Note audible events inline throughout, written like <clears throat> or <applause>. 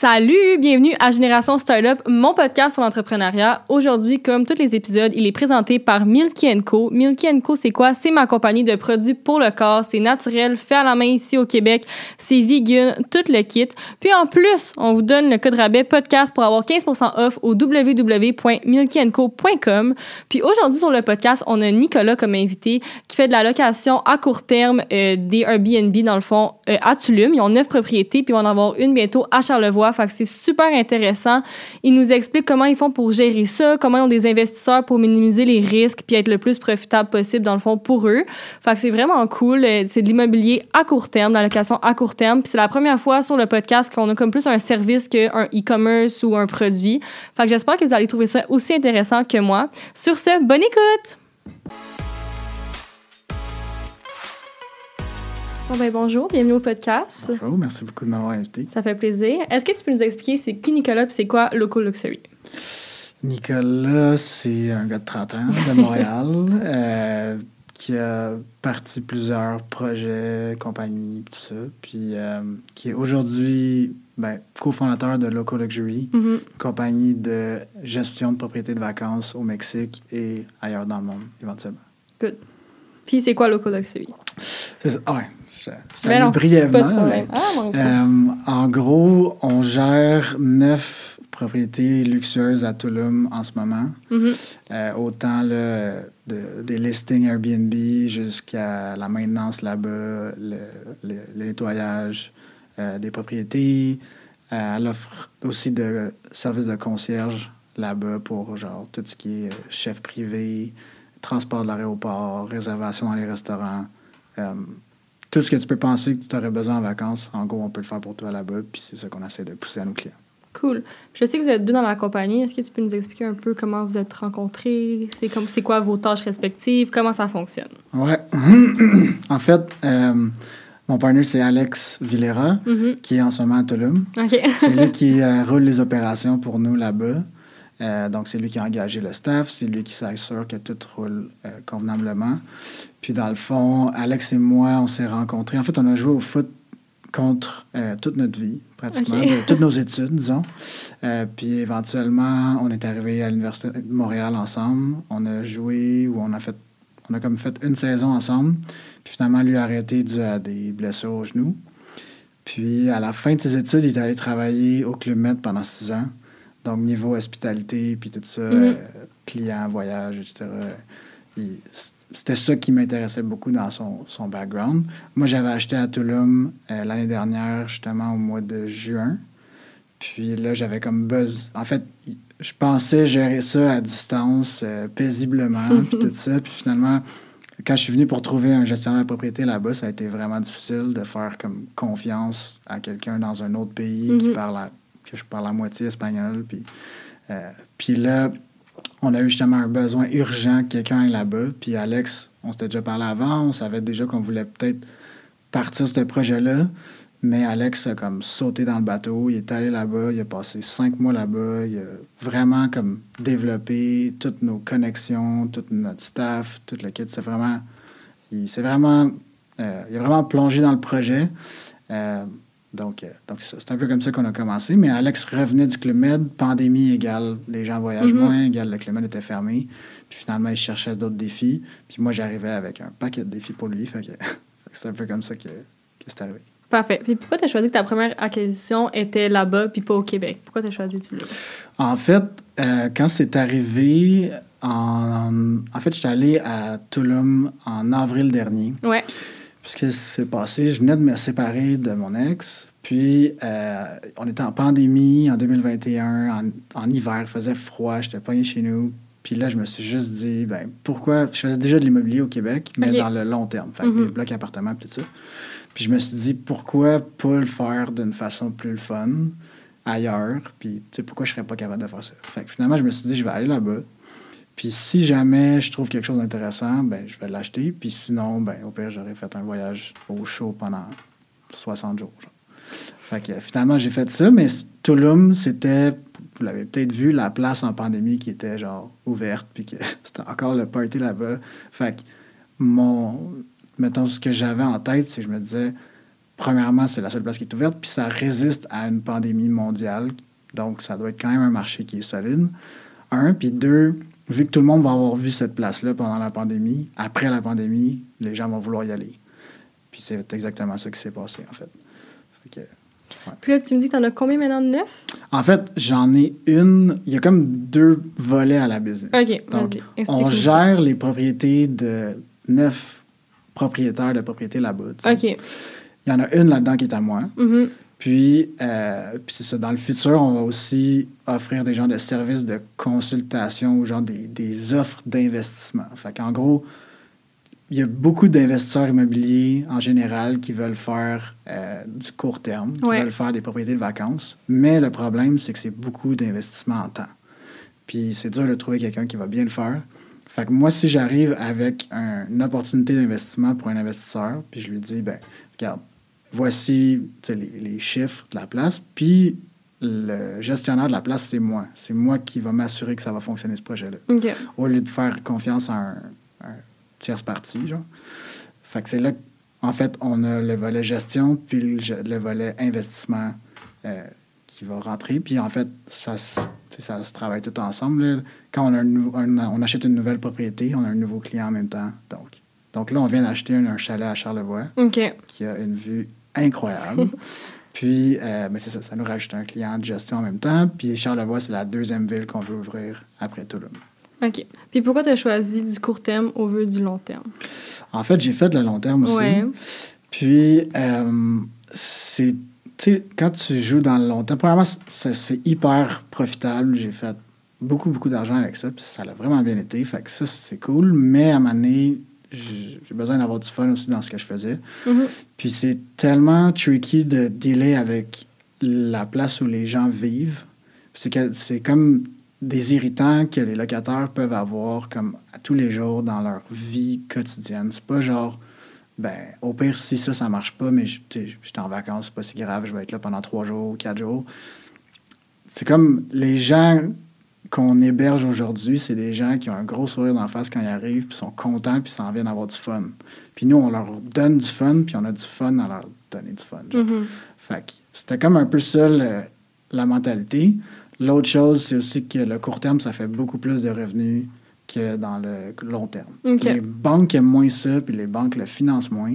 Salut, bienvenue à Génération Startup, mon podcast sur l'entrepreneuriat. Aujourd'hui, comme tous les épisodes, il est présenté par Milky Co. Milky Co, c'est quoi? C'est ma compagnie de produits pour le corps. C'est naturel, fait à la main ici au Québec. C'est vegan, tout le kit. Puis en plus, on vous donne le code rabais podcast pour avoir 15% off au www.milkyenco.com. Puis aujourd'hui, sur le podcast, on a Nicolas comme invité qui fait de la location à court terme euh, des Airbnb, dans le fond, euh, à Tulum. Ils ont neuf propriétés, puis on va en avoir une bientôt à Charlevoix Fait que c'est super intéressant. Ils nous expliquent comment ils font pour gérer ça, comment ils ont des investisseurs pour minimiser les risques puis être le plus profitable possible dans le fond pour eux. Fait que c'est vraiment cool. Euh, c'est de l'immobilier à court terme, dans la à court terme. Puis c'est la première fois sur le podcast qu'on a comme plus un service qu'un e-commerce ou un produit. Fait que j'espère que vous allez trouver ça aussi intéressant que moi. Sur ce, bonne écoute! Bon ben bonjour, bienvenue au podcast. Bonjour, merci beaucoup de m'avoir invité. Ça fait plaisir. Est-ce que tu peux nous expliquer c'est qui Nicolas et c'est quoi Loco Luxury? Nicolas, c'est un gars de 30 ans de Montréal <laughs> euh, qui a parti plusieurs projets, compagnies, tout ça, puis euh, qui est aujourd'hui ben, cofondateur de Loco Luxury, Mhm. compagnie de gestion de propriétés de vacances au Mexique et ailleurs dans le monde, éventuellement. Puis c'est quoi Loco Luxury? C'est ça. Ah ouais, non, de brièvement. mais- Ah, Euh, en gros, on gère neuf propriétés luxueuses à Tulum en ce moment. Mhm. Euh, autant là, de- des listings Airbnb jusqu'à la maintenance là-bas, le, le- le nettoyage euh, des propriétés. Elle offre aussi de services de concierge là-bas pour genre tout ce qui est chef privé, transport de l'aéroport, réservation dans les restaurants. Tout ce que tu peux penser que tu aurais besoin en vacances, en gros, on peut le faire pour toi là-bas, puis c'est ça qu'on essaie de pousser à nos clients. Cool. Je sais que vous êtes deux dans la compagnie. Est-ce que tu peux nous expliquer un peu comment vous êtes rencontrés? C'est comme c'est quoi vos tâches respectives? Comment ça fonctionne? Ouais. <clears throat> en fait, euh, mon partner, c'est Alex Villera, Mhm. qui est en ce moment à Tulum. C'est lui qui <laughs> euh, roule les opérations pour nous là-bas. Euh, donc, c'est lui qui a engagé le staff, c'est lui qui s'assure que tout roule euh, convenablement. Puis, dans le fond, Alex et moi, on s'est rencontrés. En fait, on a joué au foot contre euh, toute notre vie, pratiquement, de- toutes nos études, disons. Euh, puis, éventuellement, on est arrivé à l'Université de Montréal ensemble. On a joué ou on a fait, on a comme fait une saison ensemble. Puis, finalement, lui a arrêté dû à des blessures au genou. Puis, à la fin de ses études, il est allé travailler au Club Med pendant six ans. Donc, niveau hospitalité, puis tout ça, Mhm. euh, client, voyage, etc. Il- C'était ça qui m'intéressait beaucoup dans son, son background. Moi, j'avais acheté à Tulum euh, l'année dernière, justement au mois de juin. Puis là, j'avais comme buzz. En fait, je pensais gérer ça à distance, euh, paisiblement, puis <laughs> tout ça. Puis finalement, quand je suis venu pour trouver un gestionnaire de propriété là-bas, ça a été vraiment difficile de faire comme confiance à quelqu'un dans un autre pays qui Mhm. parle à- que je parle à moitié espagnol. Puis, euh, puis là, on a eu justement un besoin urgent que quelqu'un aille là-bas. Puis Alex, on s'était déjà parlé avant, on savait déjà qu'on voulait peut-être partir ce projet-là. Mais Alex a comme sauté dans le bateau, il est allé là-bas, il a passé cinq mois là-bas, il a vraiment comme développé toutes nos connexions, tout notre staff, tout le kit. C'est vraiment, il s'est vraiment, euh, il a vraiment plongé dans le projet. Euh, donc, euh, donc c'est un peu comme ça qu'on a commencé. Mais Alex revenait du Club Med, pandémie égale, les gens voyagent Mhm. moins, égale le Club Med était fermé. Puis finalement, il cherchait d'autres défis. Puis moi, j'arrivais avec un paquet de défis pour lui. Fait que, <laughs> c'est un peu comme ça que, que c'est arrivé. Parfait. Puis pourquoi tu as choisi que ta première acquisition était là-bas puis pas au Québec? Pourquoi tu as choisi Tulum? En fait, euh, quand c'est arrivé, en, en fait, j'étais allé à Tulum en avril dernier. Ouais. Ce qui s'est passé, je venais de me séparer de mon ex. Puis, euh, on était en pandémie en 2021, en, en hiver, il faisait froid, j'étais pogné chez nous. Puis là, je me suis juste dit, ben pourquoi. Je faisais déjà de l'immobilier au Québec, mais dans le long terme, fait Mhm. des blocs appartements, tout ça. Puis je me suis dit, pourquoi pas le faire d'une façon plus fun ailleurs? Puis, tu sais, pourquoi je serais pas capable de faire ça? Fait que finalement, je me suis dit, je vais aller là-bas. Puis si jamais je trouve quelque chose d'intéressant, ben je vais l'acheter. Puis sinon, ben au pire, j'aurais fait un voyage au chaud pendant 60 jours. Fait que finalement, j'ai fait ça, mais Tulum, c'était, vous l'avez peut-être vu, la place en pandémie qui était genre ouverte, puis que <laughs> c'était encore le party là-bas. Fait que mon, mettons, ce que j'avais en tête, c'est que je me disais, premièrement, c'est la seule place qui est ouverte, puis ça résiste à une pandémie mondiale. Donc, ça doit être quand même un marché qui est solide. Un, puis deux, vu que tout le monde va avoir vu cette place-là pendant la pandémie, après la pandémie, les gens vont vouloir y aller. Puis c'est exactement ça qui s'est passé, en fait. Fait que, Puis là, tu me dis que t'en as combien maintenant de neuf? en fait, j'en ai une. Il y a comme deux volets à la business. OK, Donc, on ça. gère les propriétés de neuf propriétaires de propriétés là-bas. tu. OK. Il y en a une là-dedans qui est à moi. Mhm. Puis, euh, puis c'est ça. Dans le futur, on va aussi offrir des genres de services de consultation ou genre des, des offres d'investissement. Fait qu'en gros, il y a beaucoup d'investisseurs immobiliers en général qui veulent faire euh, du court terme, qui Ouais. veulent faire des propriétés de vacances. Mais le problème, c'est que c'est beaucoup d'investissement en temps. Puis c'est dur de trouver quelqu'un qui va bien le faire. Fait que moi, si j'arrive avec un- une opportunité d'investissement pour un investisseur, puis je lui dis, ben regarde, voici les, les chiffres de la place, puis le gestionnaire de la place, c'est moi. C'est moi qui va m'assurer que ça va fonctionner, ce projet-là au lieu de faire confiance à un, un tierce partie, genre. Fait que c'est là, en fait, on a le volet gestion, puis le, volet investissement euh, qui va rentrer. Puis en fait, ça, ça se travaille tout ensemble. là. Quand on, a un nou- un- on achète une nouvelle propriété, on a un nouveau client en même temps. Donc, donc là, on vient d'acheter un, un chalet à Charlevoix qui a une vue incroyable. <laughs> Puis, euh, ben, c'est ça, ça nous rajoute un client de gestion en même temps. Puis Charlevoix, c'est la deuxième ville qu'on veut ouvrir après Toulouse. OK. Puis pourquoi tu as choisi du court terme au lieu du long terme? En fait, j'ai fait de le long terme aussi. Ouais. Puis, euh, c'est. Tu sais, quand tu joues dans le long terme, premièrement, c'est hyper profitable. J'ai fait beaucoup, beaucoup d'argent avec ça. Puis ça a vraiment bien été. Fait que ça, c'est cool. Mais à un moment donné, j'ai besoin d'avoir du fun aussi dans ce que je faisais. Mhm. Puis c'est tellement tricky de dealer avec la place où les gens vivent. C'est comme des irritants que les locataires peuvent avoir comme à tous les jours dans leur vie quotidienne. C'est pas genre, ben, au pire, si ça, ça marche pas, mais je- j'étais en vacances, c'est pas si grave, je vais être là pendant trois jours, quatre jours. C'est comme les gens qu'on héberge aujourd'hui, c'est des gens qui ont un gros sourire d'en face quand ils arrivent, puis sont contents, puis s'en viennent avoir du fun. Puis nous, on leur donne du fun, puis on a du fun à leur donner du fun. Mhm. Fait que c'était comme un peu ça le- la mentalité. L'autre chose, c'est aussi que le court terme, ça fait beaucoup plus de revenus que dans le long terme. Les banques aiment moins ça, puis les banques le financent moins,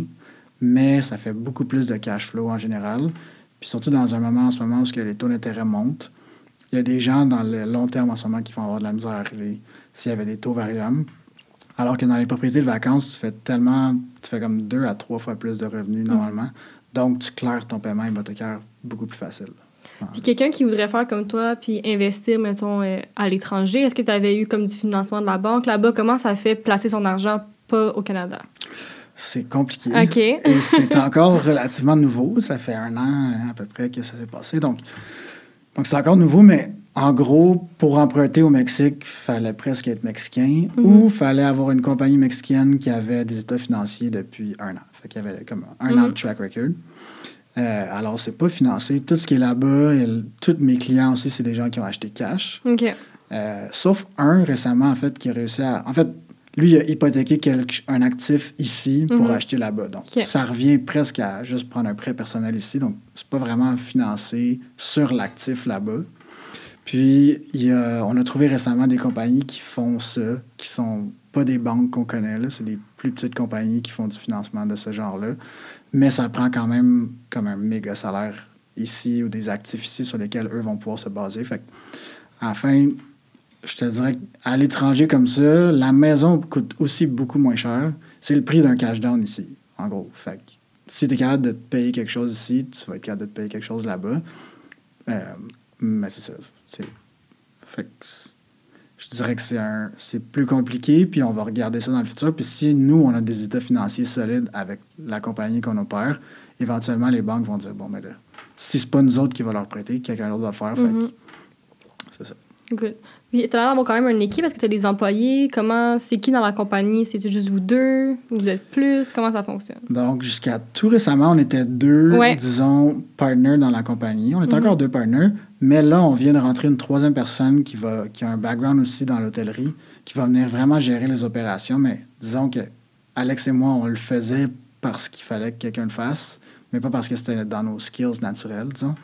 mais ça fait beaucoup plus de cash flow en général. Puis surtout dans un moment en ce moment où les taux d'intérêt montent, il y a des gens dans le long terme en ce moment qui vont avoir de la misère à arriver s'il y avait des taux variables. Alors que dans les propriétés de vacances, tu fais tellement, tu fais comme deux à trois fois plus de revenus normalement. Donc, tu claires ton paiement hypothécaire beaucoup plus facile. Puis quelqu'un qui voudrait faire comme toi, puis investir, mettons, euh, à l'étranger, est-ce que tu avais eu comme du financement de la banque là-bas? Comment ça fait placer son argent pas au Canada? C'est compliqué. OK. Et c'est encore <laughs> relativement nouveau. Ça fait un an à peu près que ça s'est passé. Donc, donc c'est encore nouveau, mais en gros, pour emprunter au Mexique, il fallait presque être mexicain Mhm. ou il fallait avoir une compagnie mexicaine qui avait des états financiers depuis un an. Fait qu'il y avait comme un an de Mhm. track record. Euh, alors, c'est pas financé. Tout ce qui est là-bas, tous mes clients aussi, c'est des gens qui ont acheté cash. Euh, sauf un récemment, en fait, qui a réussi à. En fait, lui, il a hypothéqué quelque- un actif ici pour Mhm. acheter là-bas. Donc, ça revient presque à juste prendre un prêt personnel ici. Donc, c'est pas vraiment financé sur l'actif là-bas. Puis, il y a- on a trouvé récemment des compagnies qui font ça, qui sont pas des banques qu'on connaît, là. C'est des plus petites compagnies qui font du financement de ce genre-là. Mais ça prend quand même comme un méga salaire ici ou des actifs ici sur lesquels eux vont pouvoir se baser. Fait que, à la fin, je te dirais qu'à l'étranger comme ça, la maison coûte aussi beaucoup moins cher. C'est le prix d'un cash down ici, en gros. Fait que si tu es capable de te payer quelque chose ici, tu vas être capable de te payer quelque chose là-bas. Euh, mais c'est ça. C'est, fait que je dirais que c'est, un, c'est plus compliqué, puis on va regarder ça dans le futur. Puis si nous, on a des états financiers solides avec la compagnie qu'on opère, éventuellement, les banques vont dire, bon, mais là, si c'est pas nous autres qui va leur prêter, quelqu'un d'autre va le faire. Fait que Mhm. c'est ça. Good. Puis tu as l'air d'avoir quand même une équipe. Est-ce que tu as des employés? Comment? C'est qui dans la compagnie? C'est juste vous deux? Vous êtes plus? Comment ça fonctionne? Donc, jusqu'à tout récemment, on était deux, Ouais. disons, partners dans la compagnie. On est Mhm. encore deux partners, mais là, on vient de rentrer une troisième personne qui, va, qui a un background aussi dans l'hôtellerie, qui va venir vraiment gérer les opérations. Mais disons que Alex et moi, on le faisait parce qu'il fallait que quelqu'un le fasse. mais pas parce que c'était dans nos skills naturels, disons.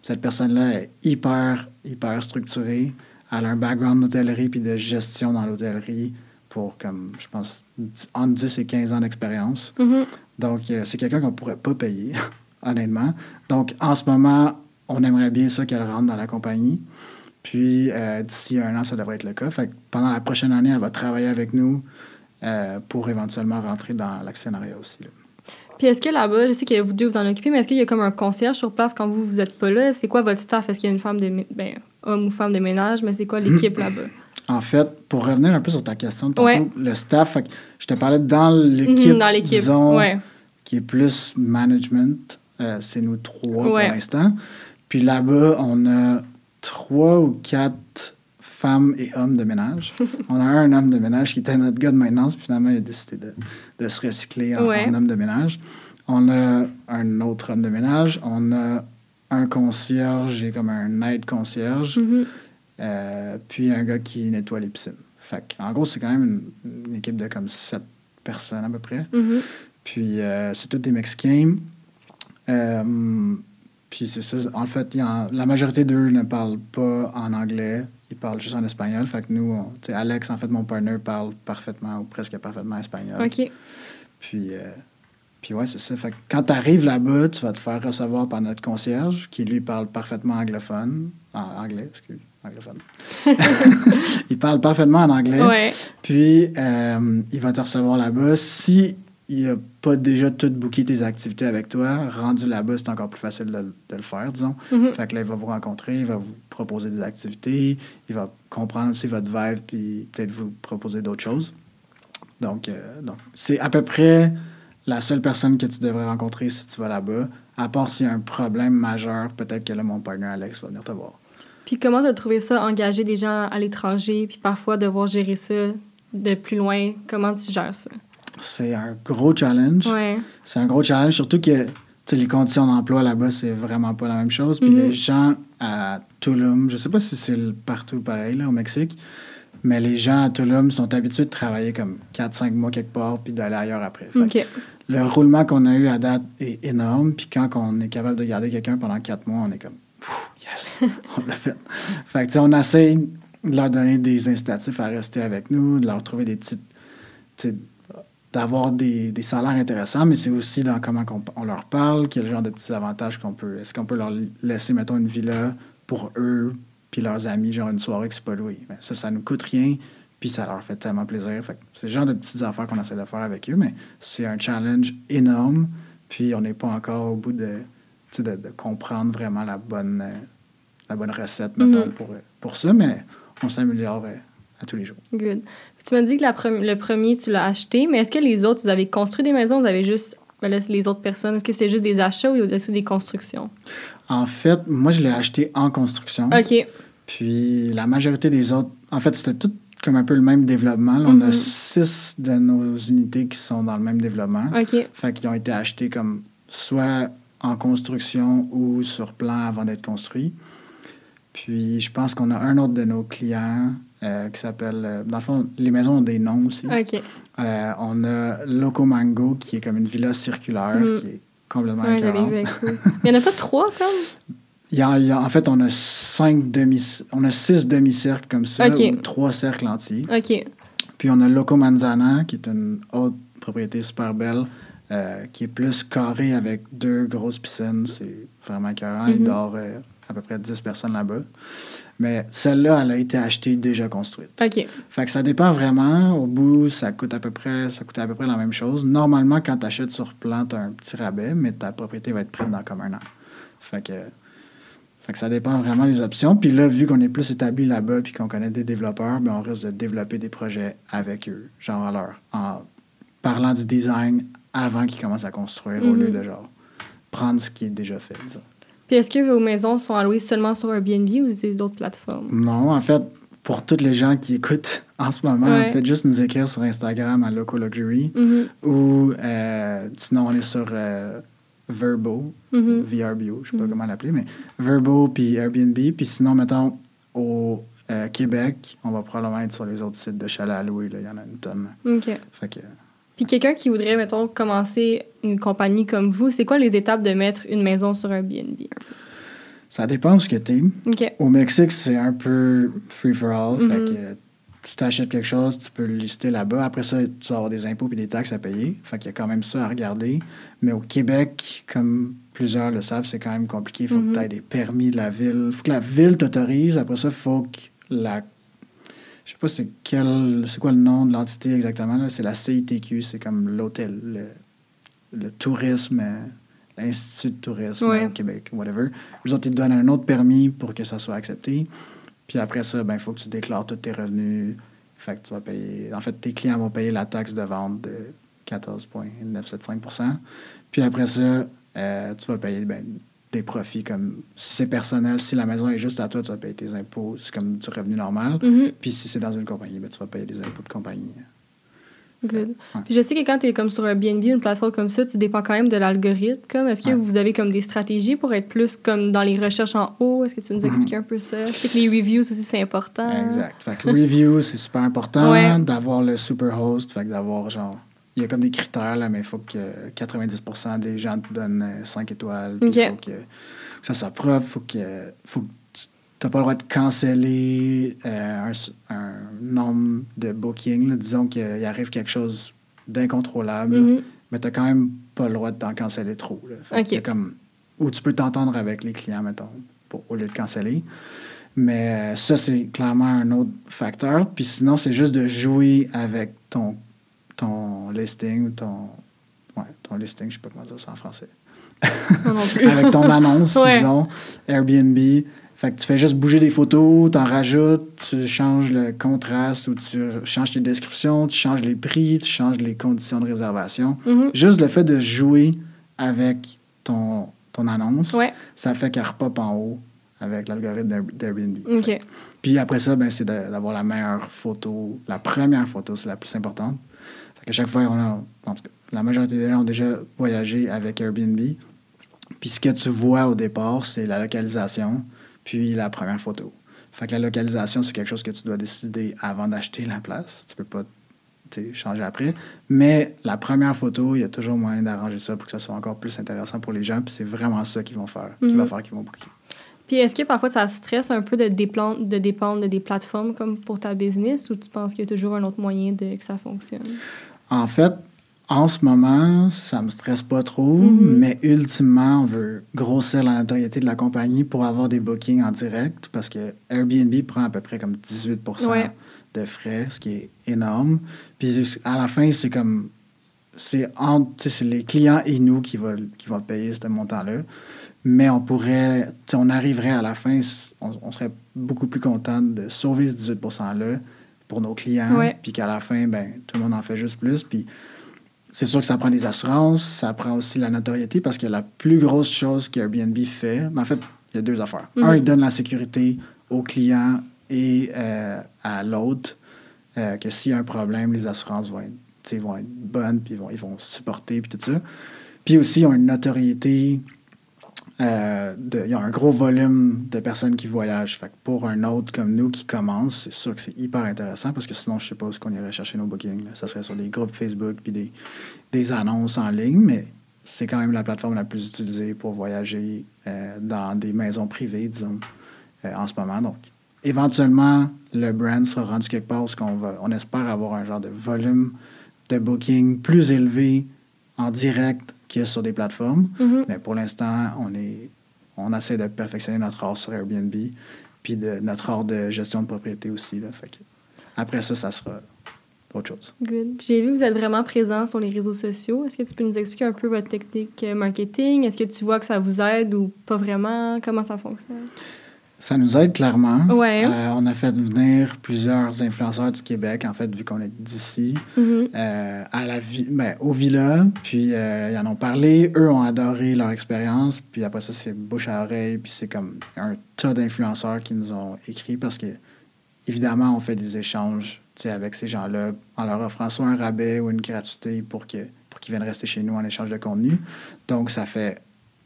Cette personne-là est hyper, hyper structurée. Elle a un background d'hôtellerie puis de gestion dans l'hôtellerie pour, comme, je pense, entre 10 et 15 ans d'expérience. Mhm. Donc, euh, c'est quelqu'un qu'on pourrait pas payer, <laughs> honnêtement. Donc, en ce moment, on aimerait bien ça qu'elle rentre dans la compagnie. Puis, euh, d'ici un an, ça devrait être le cas. Fait que pendant la prochaine année, elle va travailler avec nous euh, pour éventuellement rentrer dans l'actionnariat aussi. là. Puis est-ce que là-bas, je sais que vous deux vous en occupez, mais est-ce qu'il y a comme un concierge sur place quand vous, vous êtes pas là? C'est quoi votre staff? Est-ce qu'il y a une femme de... Ben, homme ou femme de ménage, mais c'est quoi l'équipe <clears throat> là-bas? En fait, pour revenir un peu sur ta question de tantôt, Ouais. le staff, je te parlais dans l'équipe, Mhm, dans l'équipe, disons, ouais. qui est plus management. euh, c'est nous trois Ouais. pour l'instant. Puis là-bas, on a trois ou quatre femmes et hommes de ménage. <laughs> on a un homme de ménage qui était notre gars de maintenance, puis finalement, il a décidé de, de se recycler en, Ouais. en homme de ménage. On a un autre homme de ménage. On a un concierge et comme un aide concierge. Mhm. Euh, puis un gars qui nettoie les piscines. Fait en gros, c'est quand même une, une équipe de comme sept personnes à peu près. Mhm. Puis euh, c'est tous des Mexicains. Euh, puis c'est ça. En fait, en- la majorité d'eux ne parlent pas en anglais. Ils parlent juste en espagnol. Fait que nous, on- tu sais, Alex, en fait, mon partner, parle parfaitement ou presque parfaitement espagnol. OK. Puis, euh, puis ouais, c'est ça. Fait que quand tu arrives là-bas, tu vas te faire recevoir par notre concierge, qui lui parle parfaitement anglophone. En anglais, excuse, anglophone. <laughs> <laughs> il parle parfaitement en anglais. Ouais. Puis, euh, il va te recevoir là-bas. Si il n'a pas déjà tout booké tes activités avec toi, rendu là-bas, c'est encore plus facile de, de le faire, disons. Mhm. Fait que là, il va vous rencontrer, il va vous proposer des activités, il va comprendre aussi votre vibe, puis peut-être vous proposer d'autres choses. Donc, euh, donc c'est à peu près la seule personne que tu devrais rencontrer si tu vas là-bas. À part s'il y a un problème majeur, peut-être que là, mon partenaire Alex va venir te voir. Puis comment tu as trouvé ça, engager des gens à l'étranger, puis parfois devoir gérer ça de plus loin? Comment tu gères ça? C'est un gros challenge. Ouais. C'est un gros challenge, surtout que les conditions d'emploi là-bas, c'est vraiment pas la même chose. Puis Mhm. les gens à Tulum, je sais pas si c'est partout pareil là, au Mexique, mais les gens à Tulum sont habitués de travailler comme 4-5 mois quelque part puis d'aller ailleurs après. Fait que OK. Le roulement qu'on a eu à date est énorme. Puis quand on est capable de garder quelqu'un pendant 4 mois, on est comme yes, <laughs> on l'a fait. Fait que tu sais, on essaie de leur donner des incitatifs à rester avec nous, de leur trouver des petites. D'avoir des, des salaires intéressants, mais c'est aussi dans comment qu'on- on, leur parle, quel genre de petits avantages qu'on peut. Est-ce qu'on peut leur laisser, mettons, une villa pour eux, puis leurs amis, genre une soirée qui c'est pas loué. Ben, ça, ça nous coûte rien, puis ça leur fait tellement plaisir. Fait c'est le genre de petites affaires qu'on essaie de faire avec eux, mais c'est un challenge énorme, puis on n'est pas encore au bout de, comprendre vraiment la bonne, euh, la bonne recette, mettons, Mhm. pour, pour ça, mais on s'améliore euh, à tous les jours. Good. Tu m'as dit que la pre- le premier, tu l'as acheté, mais est-ce que les autres, vous avez construit des maisons, vous avez juste. ben là, les autres personnes, est-ce que c'est juste des achats ou est-ce que c'est des constructions? En fait, moi, je l'ai acheté en construction. OK. Puis la majorité des autres, en fait, c'était tout comme un peu le même développement. Là, On a Mhm. six de nos unités qui sont dans le même développement. OK. Fait qu'ils ont été achetés comme soit en construction ou sur plan avant d'être construits. Puis je pense qu'on a un autre de nos clients euh, qui s'appelle. euh, dans le fond, les maisons ont des noms aussi. OK. Euh, on a Loco Mango qui est comme une villa circulaire Mhm. qui est complètement Ouais, avec. Il n'y en a pas trois, comme? <laughs> Il y a- il y a- en fait, on a cinq demi, on a six demi-cercles comme ça, ou trois cercles entiers. OK. Puis on a Loco Manzana, qui est une autre propriété super belle, qui est plus carrée avec deux grosses piscines. C'est vraiment écœurant. Il Mhm. dort à peu près 10 personnes là-bas. Mais celle-là, elle a été achetée déjà construite. OK. Fait que ça dépend vraiment. Au bout, ça coûte à peu près, ça coûte à peu près la même chose. Normalement, quand tu achètes sur plan, tu as un petit rabais, mais ta propriété va être prête dans comme un an. Fait que, fait que ça dépend vraiment des options. Puis là, vu qu'on est plus établi là-bas puis qu'on connaît des développeurs, ben on risque de développer des projets avec eux, genre à leur, en parlant du design avant qu'ils commencent à construire au lieu de genre prendre ce qui est déjà fait. disons. Puis est-ce que vos maisons sont allouées seulement sur Airbnb ou c'est d'autres plateformes? Non, en fait, pour toutes les gens qui écoutent <laughs> en ce moment, Ouais. faites juste nous écrire sur Instagram à Loco Luxury. Mhm. Ou euh, sinon, on est sur euh, Verbo, Mhm. VRBO, je sais pas Mhm. comment l'appeler, mais Verbo puis Airbnb. Puis sinon, mettons, au euh, Québec, on va probablement être sur les autres sites de chalet à louer. là. Il y en a une tonne. OK. Fait que, Puis quelqu'un qui voudrait, mettons, commencer une compagnie comme vous, c'est quoi les étapes de mettre une maison sur un BNB? Ça dépend de ce que tu OK. Au Mexique, c'est un peu free for all. Mhm. Fait que tu t'achètes quelque chose, tu peux le lister là-bas. Après ça, tu vas avoir des impôts et des taxes à payer. Fait qu'il y a quand même ça à regarder. Mais au Québec, comme plusieurs le savent, c'est quand même compliqué. Il faut Mhm. que tu aies des permis de la ville. Il faut que la ville t'autorise. Après ça, il faut que la. Je sais pas c'est quel c'est quoi le nom de l'entité exactement. là. C'est la CITQ, c'est comme l'hôtel, le, le tourisme, l'Institut de tourisme Ouais. au Québec, whatever. Eux autres, ils te donnent un autre permis pour que ça soit accepté. Puis après ça, ben, il faut que tu déclares tous tes revenus. Fait que tu vas payer. En fait, tes clients vont payer la taxe de vente de 14,975% Puis après ça, euh, tu vas payer ben, des profits comme si c'est personnel, si la maison est juste à toi, tu vas payer tes impôts. C'est comme du revenu normal. Mhm. Puis si c'est dans une compagnie, ben, tu vas payer des impôts de compagnie. Good. Ouais. Puis je sais que quand tu es comme sur un BNB, une plateforme comme ça, tu dépends quand même de l'algorithme. Comme, est-ce que Ouais. vous avez comme des stratégies pour être plus comme dans les recherches en haut? Est-ce que tu nous Mhm. expliques un peu ça? Je sais que les reviews aussi, c'est important. Exact. Fait que review, c'est super important Ouais. d'avoir le super host. Fait que d'avoir genre. Il y a comme des critères, là, mais il faut que 90% des gens te donnent 5 étoiles. puis Il faut que, ça soit propre. Faut que, faut que tu n'as pas le droit de canceller euh, un, un nombre de bookings. là. Disons qu'il arrive quelque chose d'incontrôlable, Mhm. mais tu n'as quand même pas le droit de t'en canceller trop. Là. Fait Ok. qu'il y a comme, ou tu peux t'entendre avec les clients, mettons, pour, au lieu de canceller. Mais euh, ça, c'est clairement un autre facteur. Puis sinon, c'est juste de jouer avec ton, ton listing ou ton. Ouais, ton listing, je sais pas comment dire ça en français. Moi non <laughs> plus. avec ton annonce, Ouais. disons, Airbnb. Fait que tu fais juste bouger des photos, t'en rajoutes, tu changes le contraste ou tu changes tes descriptions, tu changes les prix, tu changes les conditions de réservation. Mhm. Juste le fait de jouer avec ton, ton annonce, Ouais. ça fait qu'elle repop en haut avec l'algorithme d'Air- d'Airbnb. Puis après ça, ben, c'est d'avoir la meilleure photo. La première photo, c'est la plus importante. Fait qu'à chaque fois, on a, en tout cas, la majorité des gens ont déjà voyagé avec Airbnb. Puis ce que tu vois au départ, c'est la localisation, puis la première photo. Fait que la localisation, c'est quelque chose que tu dois décider avant d'acheter la place. Tu peux pas changer après. Mais la première photo, il y a toujours moyen d'arranger ça pour que ça soit encore plus intéressant pour les gens. Puis c'est vraiment ça qu'ils vont faire, qui Mhm. va faire qu'ils vont booker. Puis est-ce que parfois ça stresse un peu de, de dépendre de des plateformes comme pour ta business ou tu penses qu'il y a toujours un autre moyen de que ça fonctionne? En fait, en ce moment, ça me stresse pas trop, Mhm. mais ultimement, on veut grossir la notoriété de la compagnie pour avoir des bookings en direct parce que Airbnb prend à peu près comme 18 Ouais. de frais, ce qui est énorme. Puis à la fin, c'est comme. C'est les clients et nous qui vont, qui vont payer ce montant-là. Mais on pourrait. On arriverait à la fin, on, on serait beaucoup plus content de sauver ce 18 %-là pour nos clients. Puis qu'à la fin, ben, tout le monde en fait juste plus. Puis c'est sûr que ça prend des assurances, ça prend aussi la notoriété parce que la plus grosse chose qu'Airbnb fait, ben, en fait, il y a deux affaires. Mhm. Un, il donne la sécurité aux clients et euh, à l'autre, euh, que s'il y a un problème, les assurances vont être, vont être bonnes, puis ils vont, ils vont supporter, puis tout ça. Puis aussi, ils ont une notoriété. Euh, il y a un gros volume de personnes qui voyagent. Pour un autre comme nous qui commence, c'est sûr que c'est hyper intéressant parce que sinon, je sais pas où qu'on irait chercher nos bookings. là. Ça serait sur des groupes Facebook puis des, des annonces en ligne, mais c'est quand même la plateforme la plus utilisée pour voyager euh, dans des maisons privées, disons, euh, en ce moment. Donc, éventuellement, le brand sera rendu quelque part où on, va, on espère avoir un genre de volume de booking plus élevé en direct que sur des plateformes. Mhm. Mais pour l'instant, on est on essaie de perfectionner notre art sur Airbnb, puis de, notre art de gestion de propriété aussi. Là. Fait que après ça, ça sera autre chose. Good. J'ai vu que vous êtes vraiment présent sur les réseaux sociaux. Est-ce que tu peux nous expliquer un peu votre technique euh, marketing? Est-ce que tu vois que ça vous aide ou pas vraiment? Comment ça fonctionne? Ça nous aide clairement. Ouais. Euh, on a fait venir plusieurs influenceurs du Québec, en fait, vu qu'on est d'ici, Mhm. euh, à la vi- ben, au Villa. Puis euh, ils en ont parlé. Eux ont adoré leur expérience. Puis après ça, c'est bouche à oreille. Puis c'est comme un tas d'influenceurs qui nous ont écrit parce que, évidemment, on fait des échanges avec ces gens-là en leur offrant soit un rabais ou une gratuité pour que pour qu'ils viennent rester chez nous en échange de contenu. Donc, ça fait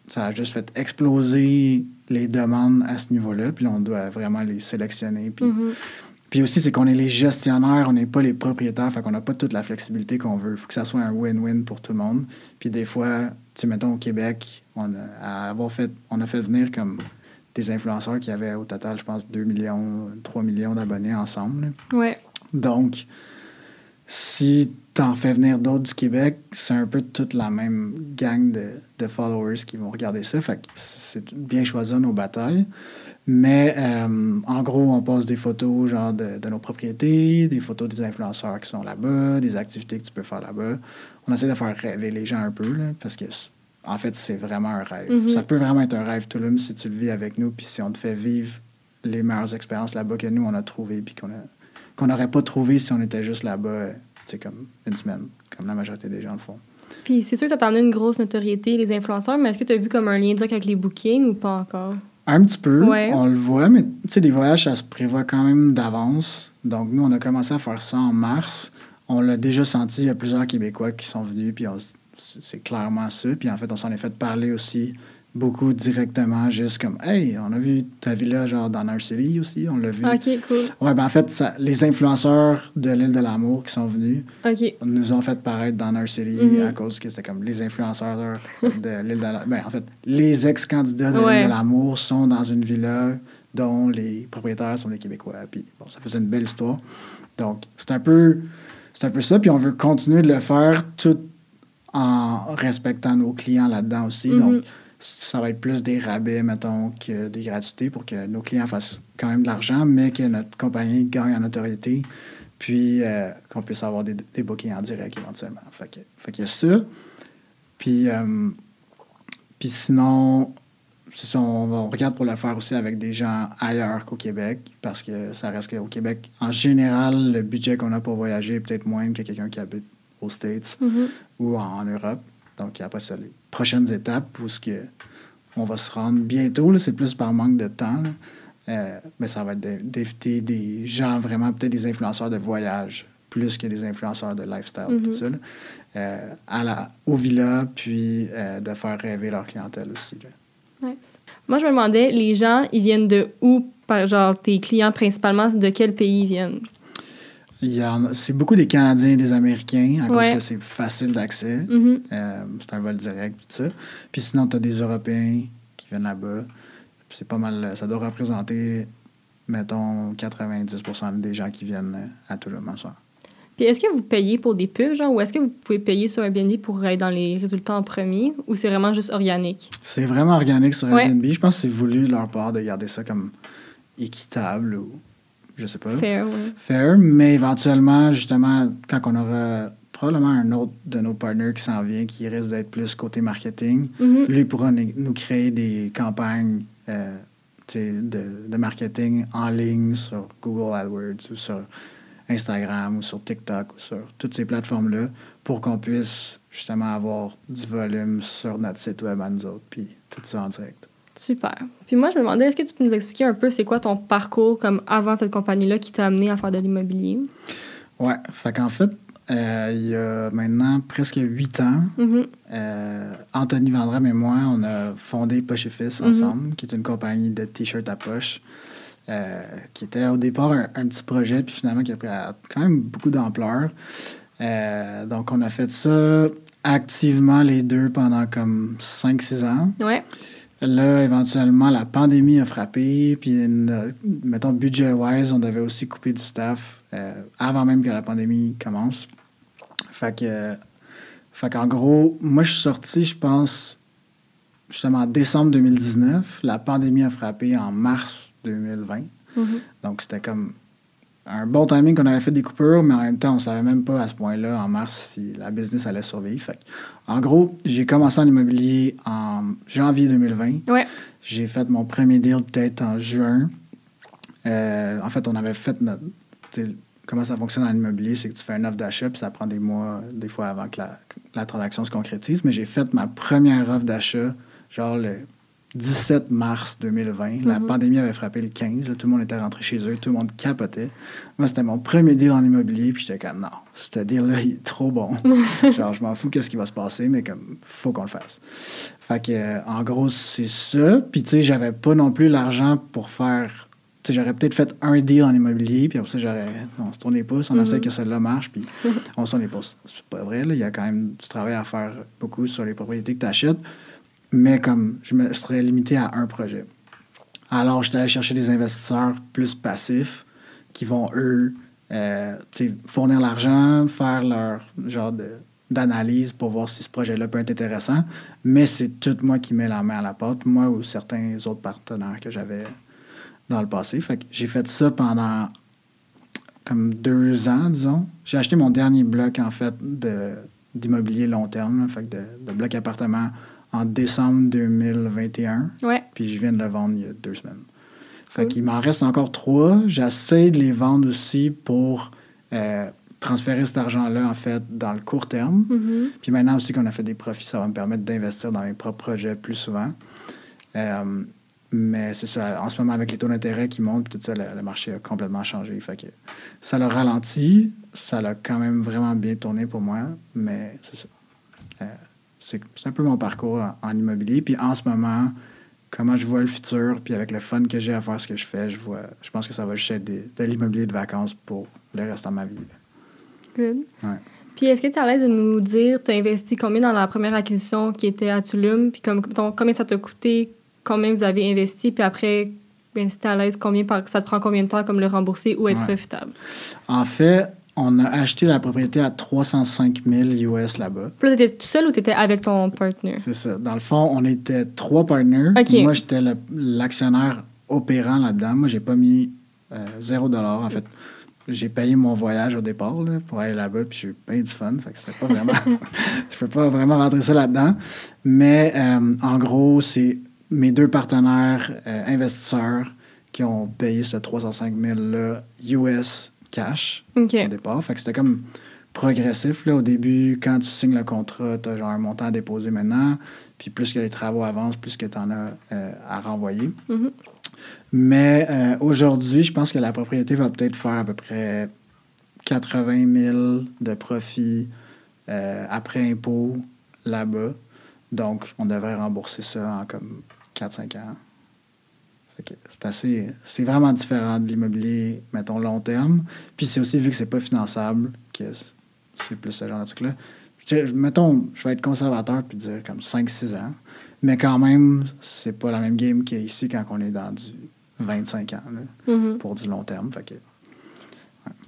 ça a juste fait exploser les demandes à ce niveau-là. Puis on doit vraiment les sélectionner puis Mhm. Puis aussi, c'est qu'on est les gestionnaires, on n'est pas les propriétaires, fait qu'on n'a pas toute la flexibilité qu'on veut. Il faut que ça soit un win-win pour tout le monde. Puis des fois, tu sais, mettons au Québec, on a, avoir fait, on a fait venir comme des influenceurs qui avaient au total, je pense, 2 millions, 3 millions d'abonnés ensemble. Ouais. Donc, si tu en fais venir d'autres du Québec, c'est un peu toute la même gang de, de followers qui vont regarder ça. Fait que c'est bien choisir nos batailles. Mais euh, en gros, on pose des photos genre de, de, nos propriétés, des photos des influenceurs qui sont là-bas, des activités que tu peux faire là-bas. On essaie de faire rêver les gens un peu, là, parce que en fait, c'est vraiment un rêve. Mhm. Ça peut vraiment être un rêve Tulum si tu le vis avec nous, puis si on te fait vivre les meilleures expériences là-bas que nous, on a trouvé, puis qu'on a qu'on n'aurait pas trouvé si on était juste là-bas, euh, tu sais, comme une semaine, comme la majorité des gens le font. Puis c'est sûr que ça t'a amené une grosse notoriété, les influenceurs, mais est-ce que tu as vu comme un lien direct avec les bookings ou pas encore? Un petit peu, Ouais. on le voit, mais tu sais, des voyages, ça se prévoit quand même d'avance. Donc, nous, on a commencé à faire ça en mars. On l'a déjà senti, il y a plusieurs Québécois qui sont venus, puis c'est clairement ça. Puis en fait, on s'en est fait parler aussi beaucoup directement, juste comme Hey, on a vu ta villa genre dans Nurse City aussi, on l'a vu. Ok, cool. Ouais, ben en fait, ça- les influenceurs de l'île de l'amour qui sont venus nous ont fait paraître dans Nurse City Mhm. à cause que c'était comme les influenceurs de l'île de l'amour. Ben, en fait, les ex-candidats de Ouais. l'île de l'amour sont dans une villa dont les propriétaires sont les Québécois. Puis bon, ça faisait une belle histoire. Donc, c'est un peu, c'est un peu ça. Puis on veut continuer de le faire tout en respectant nos clients là-dedans aussi. Mhm. Donc, ça va être plus des rabais, mettons, que des gratuités pour que nos clients fassent quand même de l'argent, mais que notre compagnie gagne en notoriété, puis euh, qu'on puisse avoir des, des bookings en direct éventuellement. Fait que, fait qu'il y a ça. Puis, euh, puis sinon, ça, on, regarde pour le faire aussi avec des gens ailleurs qu'au Québec, parce que ça reste qu'au Québec, en général, le budget qu'on a pour voyager est peut-être moins que quelqu'un qui habite aux States Mhm. ou en, en Europe. Donc après ça, les prochaines étapes où ce que on va se rendre bientôt, là, c'est plus par manque de temps. Euh, mais ça va être d'éviter des gens vraiment, peut-être des influenceurs de voyage, plus que des influenceurs de lifestyle, Mhm. ça, là. Euh, à la, au villa, puis euh, de faire rêver leur clientèle aussi. là. Nice. Moi, je me demandais, les gens, ils viennent de où? Par, genre, tes clients, principalement, de quel pays ils viennent? Il y en a- C'est beaucoup des Canadiens et des Américains, à cause Ouais. que c'est facile d'accès. Mhm. Euh, c'est un vol direct, tout ça. Puis sinon, tu as des Européens qui viennent là-bas. C'est pas mal. Ça doit représenter, mettons, 90% des gens qui viennent euh, à Toulouse en soir. Puis est-ce que vous payez pour des pubs, genre, ou est-ce que vous pouvez payer sur Airbnb pour être dans les résultats en premier, ou c'est vraiment juste organique? C'est vraiment organique sur Ouais. Airbnb. Je pense que c'est voulu de leur part de garder ça comme équitable ou je sais pas. Fair, ouais. Fair, mais éventuellement, justement, quand on aura probablement un autre de nos partners qui s'en vient, qui risque d'être plus côté marketing, Mhm. lui pourra nous créer des campagnes euh, de, de marketing en ligne sur Google AdWords ou sur Instagram ou sur TikTok ou sur toutes ces plateformes-là pour qu'on puisse justement avoir du volume sur notre site web à nous autres, puis tout ça en direct. Super. Puis moi, je me demandais, est-ce que tu peux nous expliquer un peu c'est quoi ton parcours comme avant cette compagnie-là qui t'a amené à faire de l'immobilier? Ouais, fait qu'en fait, euh, il y a maintenant presque huit ans, Mhm. Euh, Anthony Vandram et moi, on a fondé Poche et Fils Mhm. ensemble, qui est une compagnie de t-shirts à poche, euh, qui était au départ un, un petit projet, puis finalement qui a pris à- quand même beaucoup d'ampleur. Donc, on a fait ça activement les deux pendant comme 5-6 ans. Ouais. Là, éventuellement, la pandémie a frappé, puis, une- mettons, budget-wise, on devait aussi couper du staff euh, avant même que la pandémie commence. Fait que, fait qu'en gros, moi, je suis sorti, je pense, justement en décembre 2019. La pandémie a frappé en mars 2020. Mhm. Donc, c'était comme un bon timing qu'on avait fait des coupures, mais en même temps, on savait même pas à ce point-là, en mars, si la business allait survivre. Fait que, en gros, j'ai commencé en immobilier en janvier 2020. Ouais. J'ai fait mon premier deal peut-être en juin. Euh, en fait, on avait fait notre. Comment ça fonctionne en immobilier, c'est que tu fais une offre d'achat, puis ça prend des mois, des fois, avant que la, la transaction se concrétise. Mais j'ai fait ma première offre d'achat, genre le 17 mars 2020. La Mhm. pandémie avait frappé le 15. là, tout le monde était rentré chez eux, tout le monde capotait. Moi, c'était mon premier deal en immobilier, puis j'étais comme, non, ce deal-là, il est trop bon. <laughs> genre, je m'en fous qu'est-ce qui va se passer, mais comme, faut qu'on le fasse. Fait que, euh, en gros, c'est ça. Puis, tu sais, j'avais pas non plus l'argent pour faire sais, j'aurais peut-être fait un deal en immobilier, puis après ça, j'aurais, on se tourne les pouces, on Mhm. essaie que celle-là marche, puis <laughs> on se tourne les pouces. C'est pas vrai, là. Il y a quand même du travail à faire beaucoup sur les propriétés que tu achètes, mais comme je me serais limité à un projet. Alors, j'étais allé chercher des investisseurs plus passifs qui vont, eux, euh, fournir l'argent, faire leur genre d'analyse pour voir si ce projet-là peut être intéressant. Mais c'est tout moi qui mets la main à la pâte, moi ou certains autres partenaires que j'avais dans le passé. J'ai fait ça pendant comme deux ans, disons. J'ai acheté mon dernier bloc, en fait, d'immobilier long terme, fait de, de bloc appartement en décembre 2021. Ouais. Puis je viens de le vendre il y a deux semaines. Fait Cool. qu'il m'en reste encore trois. J'essaie de les vendre aussi pour euh, transférer cet argent-là, en fait, dans le court terme. Mhm. Puis maintenant aussi qu'on a fait des profits, ça va me permettre d'investir dans mes propres projets plus souvent. Euh, mais c'est ça, en ce moment, avec les taux d'intérêt qui montent, tout ça, le, le marché a complètement changé. Fait que ça l'a ralenti, ça l'a quand même vraiment bien tourné pour moi, mais c'est ça. C'est un peu mon parcours en, en immobilier. Puis en ce moment, comment je vois le futur, puis avec le fun que j'ai à faire ce que je fais, je vois, je pense que ça va juste être des- de l'immobilier de vacances pour le reste de ma vie. Good. Ouais. Puis est-ce que tu es à l'aise de nous dire, tu as investi combien dans la première acquisition qui était à Tulum, puis comme, donc, combien ça t'a coûté, combien vous avez investi, puis après, ben, si tu à l'aise, combien ça te prend combien de temps comme le rembourser ou être Ouais. profitable? En fait, on a acheté la propriété à 305 000 US là-bas. Puis là, t'étais tout seul ou t'étais avec ton partner? C'est ça. Dans le fond, on était trois partners. Moi, j'étais l'actionnaire opérant là-dedans. Moi, j'ai pas mis euh, zéro dollar. En fait, j'ai payé mon voyage au départ là, pour aller là-bas, puis j'ai eu bien du fun. Fait que c'était pas vraiment... <laughs> je peux pas vraiment rentrer ça là-dedans. Mais euh, en gros, c'est mes deux partenaires euh, investisseurs qui ont payé ce 305 000-là US cash au départ. Fait que c'était comme progressif. Là. Au début, quand tu signes le contrat, tu as genre un montant à déposer maintenant. Puis plus que les travaux avancent, plus que tu en as euh, à renvoyer. Mhm. Mais euh, aujourd'hui, je pense que la propriété va peut-être faire à peu près 80 000 de profit euh, après impôt là-bas. Donc, on devrait rembourser ça en comme 4-5 ans. C'est assez. C'est vraiment différent de l'immobilier, mettons, long terme. Puis c'est aussi vu que c'est pas finançable que c'est plus ce genre de truc-là. Mettons, je vais être conservateur puis dire comme 5-6 ans. Mais quand même, c'est pas la même game qu'ici quand on est dans du 25 ans là, Mhm. pour du long terme. Fait que,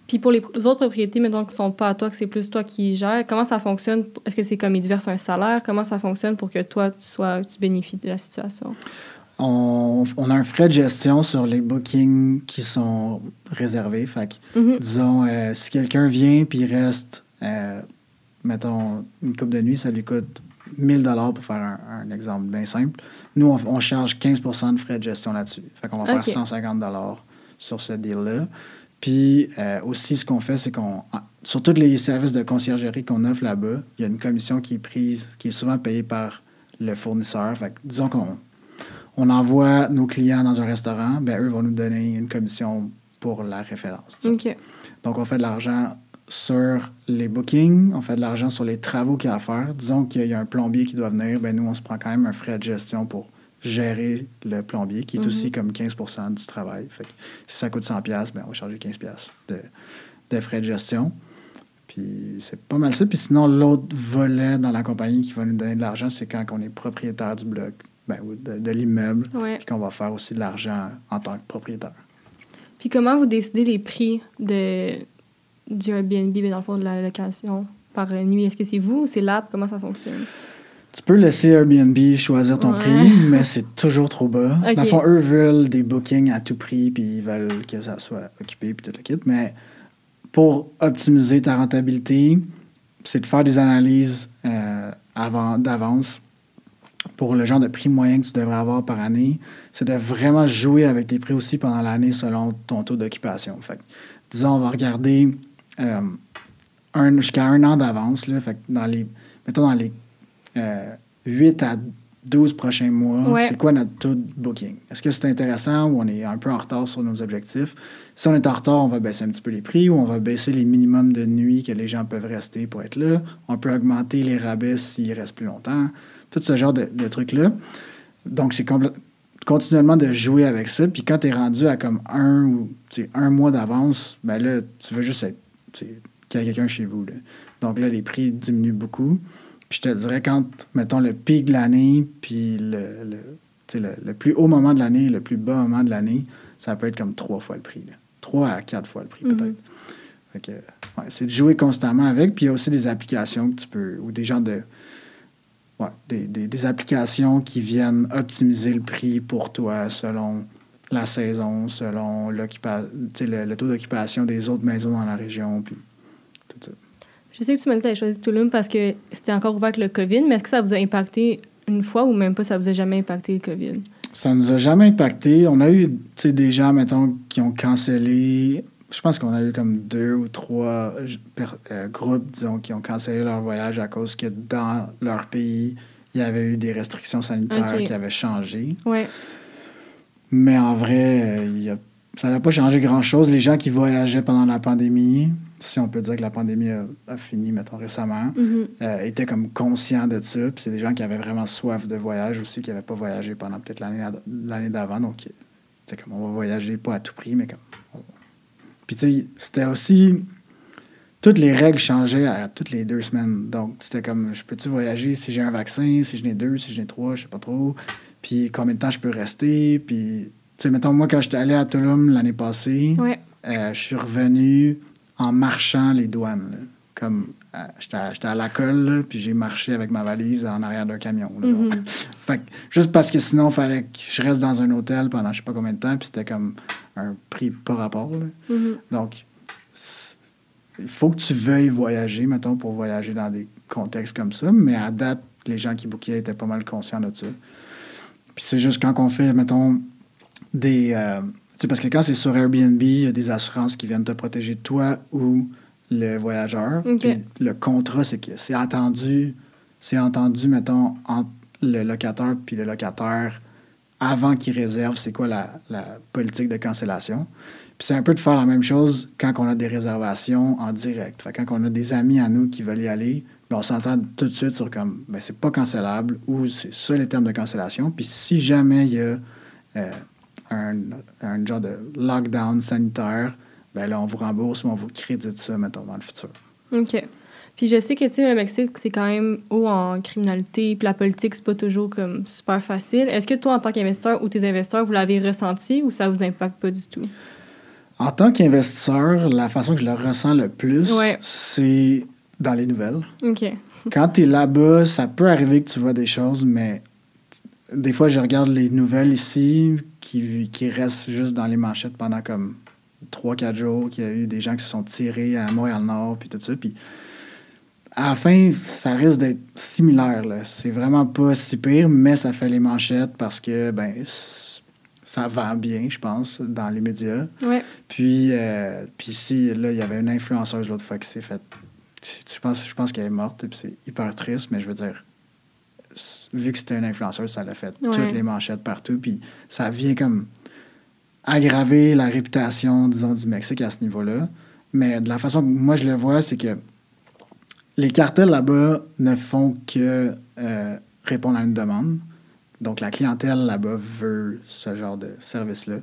Puis pour les autres propriétés, mettons, qui sont pas à toi, que c'est plus toi qui gères, comment ça fonctionne? Est-ce que c'est comme ils te versent un salaire? Comment ça fonctionne pour que toi, tu, sois, tu bénéficies de la situation? On, on a un frais de gestion sur les bookings qui sont réservés. Fait que, Mhm. disons, euh, si quelqu'un vient puis il reste, euh, mettons, une coupe de nuit, ça lui coûte 1000 dollars pour faire un, un exemple bien simple. Nous, on, on charge 15 de frais de gestion là-dessus. Fait qu'on va faire 150 dollars sur ce deal-là. Puis euh, aussi, ce qu'on fait, c'est qu'on... Sur tous les services de conciergerie qu'on offre là-bas, il y a une commission qui est prise, qui est souvent payée par le fournisseur. Fait que, disons qu'on on envoie nos clients dans un restaurant, ben eux vont nous donner une commission pour la référence. Donc, on fait de l'argent sur les bookings, on fait de l'argent sur les travaux qu'il y a à faire. Disons qu'il y a un plombier qui doit venir, ben nous, on se prend quand même un frais de gestion pour gérer le plombier, qui est Mhm. aussi comme 15% du travail. Fait que si ça coûte 100 ben on va charger 15 de, de frais de gestion. Puis c'est pas mal ça. Puis sinon, l'autre volet dans la compagnie qui va nous donner de l'argent, c'est quand on est propriétaire du bloc, ben, de, de l'immeuble, Ouais. puis qu'on va faire aussi de l'argent en tant que propriétaire. Puis comment vous décidez les prix de, du Airbnb, mais dans le fond, de la location par nuit? Est-ce que c'est vous ou c'est l'app? Comment ça fonctionne? Tu peux laisser Airbnb choisir ton Ouais. prix, <laughs> mais c'est toujours trop bas. Ok. Dans le fond, eux veulent des bookings à tout prix, puis ils veulent que ça soit occupé, puis tout le kit. Mais pour optimiser ta rentabilité, c'est de faire des analyses euh, avant, d'avance pour le genre de prix moyen que tu devrais avoir par année. C'est de vraiment jouer avec tes prix aussi pendant l'année selon ton taux d'occupation. Fait que, disons, on va regarder euh, un, jusqu'à un an d'avance. Là, fait que dans les, mettons dans les euh, 8 à 12 prochains mois, Ouais. c'est quoi notre taux de booking? Est-ce que c'est intéressant ou on est un peu en retard sur nos objectifs? Si on est en retard, on va baisser un petit peu les prix ou on va baisser les minimums de nuit que les gens peuvent rester pour être là. On peut augmenter les rabais s'ils restent plus longtemps. Tout ce genre de, de trucs-là. Donc, c'est continuellement de jouer avec ça. Puis quand tu es rendu à comme un ou un mois d'avance, ben là, tu veux juste être qu'il y a quelqu'un chez vous. Là. Donc là, les prix diminuent beaucoup. Puis je te dirais, quand, mettons, le pic de l'année, puis le, le, le, plus haut moment de l'année, le plus bas moment de l'année, ça peut être comme trois fois le prix. Trois à quatre fois le prix, peut-être. Fait que, ouais, c'est de jouer constamment avec. Puis il y a aussi des applications que tu peux, ou des gens de. Ouais, des, des, des applications qui viennent optimiser le prix pour toi selon la saison, selon le, le taux d'occupation des autres maisons dans la région, puis tout ça. Je sais que tu m'as dit que tu choisi Tulum parce que c'était encore ouvert avec le COVID, mais est-ce que ça vous a impacté une fois ou même pas, ça vous a jamais impacté le COVID? Ça nous a jamais impacté. On a eu des gens, mettons, qui ont cancellé. Je pense qu'on a eu comme deux ou trois euh, groupes, disons, qui ont cancellé leur voyage à cause que dans leur pays, il y avait eu des restrictions sanitaires qui avaient changé. Ouais. Mais en vrai, euh, il y a- ça n'a pas changé grand-chose. Les gens qui voyageaient pendant la pandémie, si on peut dire que la pandémie a, a fini, mettons, récemment, Mhm. euh, étaient comme conscients de ça. Puis c'est des gens qui avaient vraiment soif de voyage aussi, qui n'avaient pas voyagé pendant peut-être l'année d'avant. Donc, c'est comme on va voyager, pas à tout prix, mais comme. Puis tu sais, c'était aussi. Toutes les règles changeaient à toutes les deux semaines. Donc, c'était comme, je peux-tu voyager si j'ai un vaccin, si je n'ai deux, si je n'ai trois, je sais pas trop. Puis combien de temps je peux rester? Puis, tu sais, mettons, moi, quand j'étais allé à Tulum l'année passée, Ouais. euh, je suis revenu en marchant les douanes. là. Comme euh, j'étais à, la colle, là, puis j'ai marché avec ma valise en arrière d'un camion. là. Mhm. <laughs> Fait que juste parce que sinon, il fallait que je reste dans un hôtel pendant je sais pas combien de temps, puis c'était comme un prix pas rapport. là. Mhm. Donc, il faut que tu veuilles voyager, mettons, pour voyager dans des contextes comme ça. Mais à date, les gens qui bookaient étaient pas mal conscients de ça. Puis c'est juste quand on fait, mettons, des. euh, tu sais, parce que quand c'est sur Airbnb, il y a des assurances qui viennent te protéger toi ou le voyageur. Puis le contrat, c'est que c'est entendu, c'est entendu, mettons, entre le locataire puis le locataire avant qu'il réserve, c'est quoi la, la politique de cancellation. Puis c'est un peu de faire la même chose quand on a des réservations en direct. Fait quand on a des amis à nous qui veulent y aller, ben on s'entend tout de suite sur comme, ben c'est pas cancellable ou c'est ça les termes de cancellation. Puis si jamais il y a euh, un, un genre de lockdown sanitaire, ben là, on vous rembourse ou on vous crédite ça, mettons, dans le futur. OK. Puis je sais que, tu sais, le Mexique, c'est quand même haut en criminalité, puis la politique, c'est pas toujours comme super facile. Est-ce que toi, en tant qu'investisseur ou tes investisseurs, vous l'avez ressenti ou ça vous impacte pas du tout? En tant qu'investisseur, la façon que je le ressens le plus, Ouais. c'est dans les nouvelles. OK. Quand tu es là-bas, ça peut arriver que tu vois des choses, mais des fois, je regarde les nouvelles ici qui, qui restent juste dans les manchettes pendant comme 3-4 jours, qu'il y a eu des gens qui se sont tirés à Montréal-Nord, puis tout ça. Puis à la fin, ça risque d'être similaire. là. C'est vraiment pas si pire, mais ça fait les manchettes parce que ben ça vend bien, je pense, dans les médias. Ouais. Puis, euh, puis ici, là, il y avait une influenceuse l'autre fois qui s'est faite. Je pense, je pense qu'elle est morte, et puis c'est hyper triste, mais je veux dire, vu que c'était une influenceuse, ça l'a fait Ouais. toutes les manchettes partout, puis ça vient comme aggraver la réputation, disons, du Mexique à ce niveau-là. Mais de la façon que moi je le vois, c'est que les cartels là-bas ne font que euh, répondre à une demande. Donc, la clientèle là-bas veut ce genre de service-là.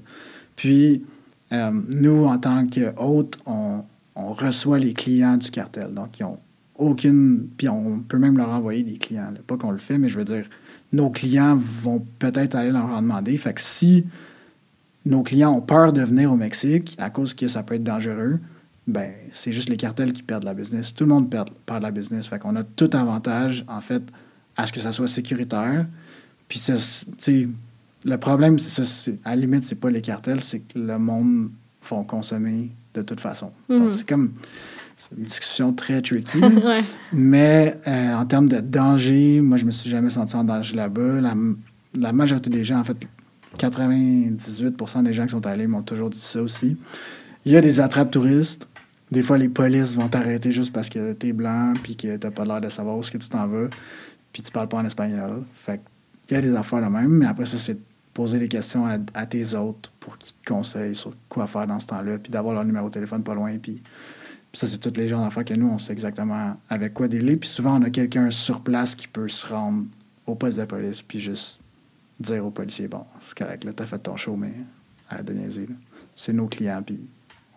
Puis, euh, nous, en tant qu'hôtes, on, on reçoit les clients du cartel. Donc, ils ont aucune. Puis, on peut même leur envoyer des clients. Pas qu'on le fait, mais je veux dire, nos clients vont peut-être aller leur en demander. Fait que si nos clients ont peur de venir au Mexique à cause que ça peut être dangereux, ben c'est juste les cartels qui perdent la business. Tout le monde perd, perd la business. Fait qu'on a tout avantage, en fait, à ce que ça soit sécuritaire. Puis, c'est- tu sais, le problème, c'est ça, c'est- à la limite, c'est pas les cartels, c'est que le monde vont consommer de toute façon. Mhm. Donc, c'est comme une discussion très tricky. <laughs> ouais. Mais euh, en termes de danger, moi, je me suis jamais senti en danger là-bas. La, la majorité des gens, en fait, 98% des gens qui sont allés m'ont toujours dit ça aussi. Il y a des attrapes touristes. Des fois, les polices vont t'arrêter juste parce que t'es blanc puis que t'as pas l'air de savoir où est-ce que tu t'en vas puis tu parles pas en espagnol. Fait il y a des affaires de même, mais après ça, c'est de poser des questions à, tes autres pour qu'ils te conseillent sur quoi faire dans ce temps-là, puis d'avoir leur numéro de téléphone pas loin, puis ça, c'est toutes les gens d'affaires que nous, on sait exactement avec quoi dealer. Puis souvent, on a quelqu'un sur place qui peut se rendre au poste de police puis juste dire aux policiers, bon, c'est correct, là, t'as fait ton show, mais arrête de niaiser. C'est nos clients, puis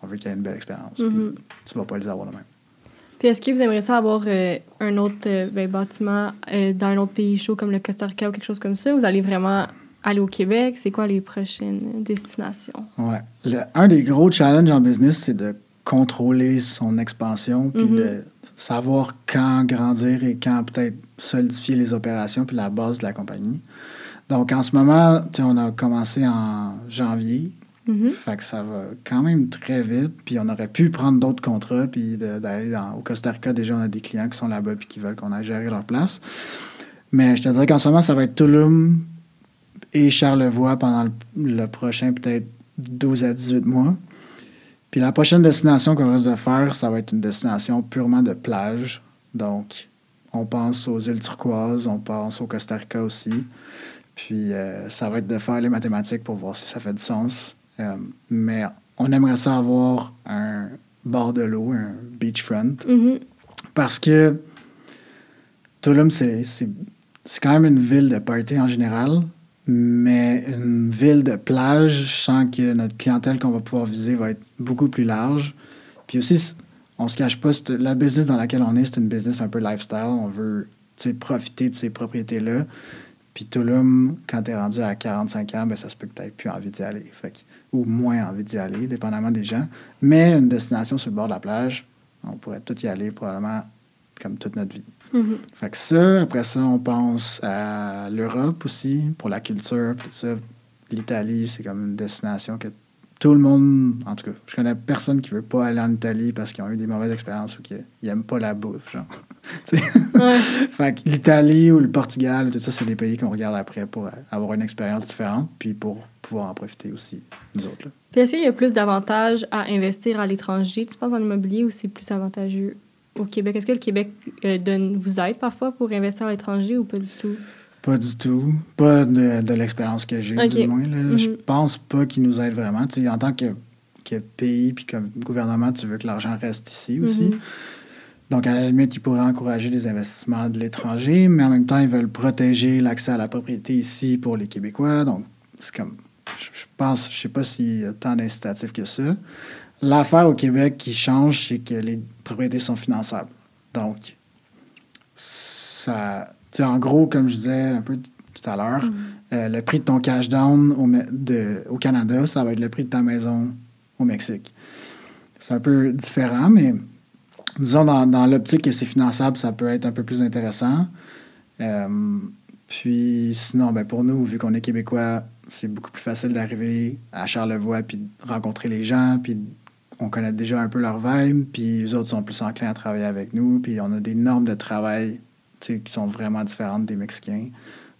on veut qu'il y ait une belle expérience. Mhm. Puis tu vas pas les avoir de même. Puis est-ce que vous aimeriez ça avoir euh, un autre euh, ben, bâtiment euh, dans un autre pays chaud comme le Costa Rica ou quelque chose comme ça? Vous allez vraiment aller au Québec? C'est quoi les prochaines destinations? Ouais. Le- un des gros challenges en business, c'est de contrôler son expansion, puis Mhm. de savoir quand grandir et quand peut-être solidifier les opérations, puis la base de la compagnie. Donc, en ce moment, on a commencé en janvier. Mhm. Fait que ça va quand même très vite. Puis on aurait pu prendre d'autres contrats, puis d'aller dans- au Costa Rica. Déjà, on a des clients qui sont là-bas, puis qui veulent qu'on aille gérer leur place. Mais je te dirais qu'en ce moment, ça va être Tulum et Charlevoix pendant le, le prochain peut-être 12 à 18 mois. Puis la prochaine destination qu'on risque de faire, ça va être une destination purement de plage. Donc, on pense aux îles turquoises, on pense au Costa Rica aussi. Puis euh, ça va être de faire les mathématiques pour voir si ça fait du sens. Euh, mais on aimerait ça avoir un bord de l'eau, un beachfront. Mhm. Parce que Tulum, c'est quand même une ville de party en général, mais une ville de plage, je sens que notre clientèle qu'on va pouvoir viser va être beaucoup plus large. Puis aussi, on se cache pas, la business dans laquelle on est, c'est une business un peu lifestyle. On veut profiter de ces propriétés-là. Puis Tulum, quand tu es rendu à 45 ans, ben, ça se peut que tu n'aies plus envie d'y aller. Fait que- ou moins envie d'y aller, dépendamment des gens. Mais une destination sur le bord de la plage, on pourrait tout y aller probablement comme toute notre vie. Mhm. Fait que ça, après ça, on pense à l'Europe aussi, pour la culture, tout ça. L'Italie, c'est comme une destination que tout le monde, en tout cas, je connais personne qui veut pas aller en Italie parce qu'ils ont eu des mauvaises expériences ou qu'ils n'aiment pas la bouffe, genre. <laughs> Ouais. fait que l'Italie ou le Portugal, tout ça, c'est des pays qu'on regarde après pour avoir une expérience différente, puis pour pouvoir en profiter aussi, nous autres. là. Puis est-ce qu'il y a plus d'avantages à investir à l'étranger, tu penses, en immobilier, ou c'est plus avantageux au Québec? Est-ce que le Québec euh, donne, vous aide parfois pour investir à l'étranger ou pas du tout? Pas du tout. Pas de, de l'expérience que j'ai, du moins. là. Je Mhm. pense pas qu'ils nous aident vraiment. En tant que, que pays puis comme gouvernement, tu veux que l'argent reste ici aussi. Mhm. Donc, à la limite, ils pourraient encourager les investissements de l'étranger, mais en même temps, ils veulent protéger l'accès à la propriété ici pour les Québécois. Donc, c'est comme. Je je pense, je sais pas s'il y a tant d'incitatifs que ça. L'affaire au Québec qui change, c'est que les propriétés sont finançables. Donc, ça. Sais, en gros, comme je disais un peu tout à l'heure, euh, le prix de ton cash down au, Me- de- au Canada, ça va être le prix de ta maison au Mexique. C'est un peu différent, mais disons, dans, dans l'optique que c'est finançable, ça peut être un peu plus intéressant. Euh, puis sinon, ben, pour nous, vu qu'on est québécois, c'est beaucoup plus facile d'arriver à Charlevoix puis de rencontrer les gens, puis on connaît déjà un peu leur vibe, puis les autres sont plus enclins à travailler avec nous, puis on a des normes de travail qui sont vraiment différentes des Mexicains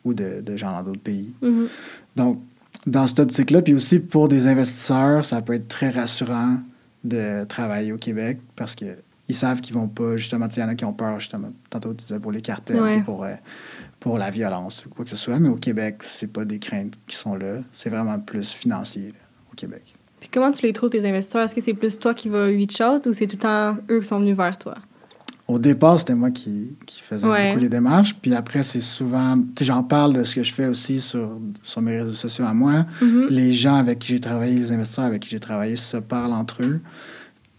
ou de, de gens dans d'autres pays. Mhm. Donc, dans cette optique-là, puis aussi pour des investisseurs, ça peut être très rassurant de travailler au Québec parce que ils savent qu'ils vont pas, justement, il y en a qui ont peur, justement, tantôt tu disais pour les cartels, Ouais. pour, euh, pour la violence ou quoi que ce soit, mais au Québec, c'est pas des craintes qui sont là, c'est vraiment plus financier là, au Québec. Puis comment tu les trouves, tes investisseurs? Est-ce que c'est plus toi qui vas reach out ou c'est tout le temps eux qui sont venus vers toi? Au départ, c'était moi qui, qui faisais Ouais. beaucoup les démarches, puis après, c'est souvent, tu sais, j'en parle de ce que je fais aussi sur, sur mes réseaux sociaux à moi, Mhm. les gens avec qui j'ai travaillé, les investisseurs avec qui j'ai travaillé se parlent entre eux,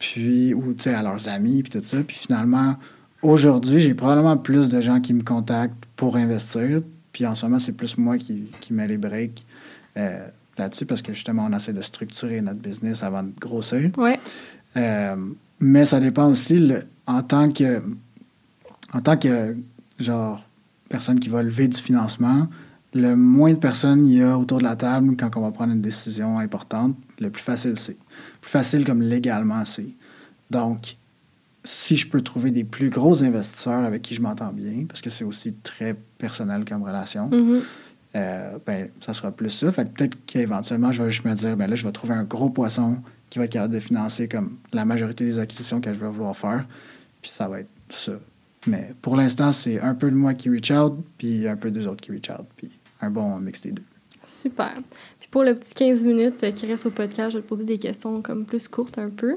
puis, ou tu sais, à leurs amis, puis tout ça. Puis finalement, aujourd'hui, j'ai probablement plus de gens qui me contactent pour investir. Puis en ce moment, c'est plus moi qui, qui mets les breaks euh, là-dessus parce que justement, on essaie de structurer notre business avant de grossir. Ouais. Euh, mais ça dépend aussi le- en tant que en tant que genre personne qui va lever du financement, le moins de personnes il y a autour de la table quand on va prendre une décision importante, le plus facile c'est. Plus facile comme légalement c'est. Donc, si je peux trouver des plus gros investisseurs avec qui je m'entends bien, parce que c'est aussi très personnel comme relation, Mhm. euh, ben, ça sera plus ça. Fait peut-être qu'éventuellement, je vais juste me dire, ben là, je vais trouver un gros poisson qui va être capable de financer comme la majorité des acquisitions que je vais vouloir faire. Puis ça va être ça. Mais pour l'instant, c'est un peu de moi qui reach out, puis un peu des autres qui reach out, puis un bon mix des deux. Super. Puis pour le petit 15 minutes euh, qui reste au podcast, je vais te poser des questions comme plus courtes un peu.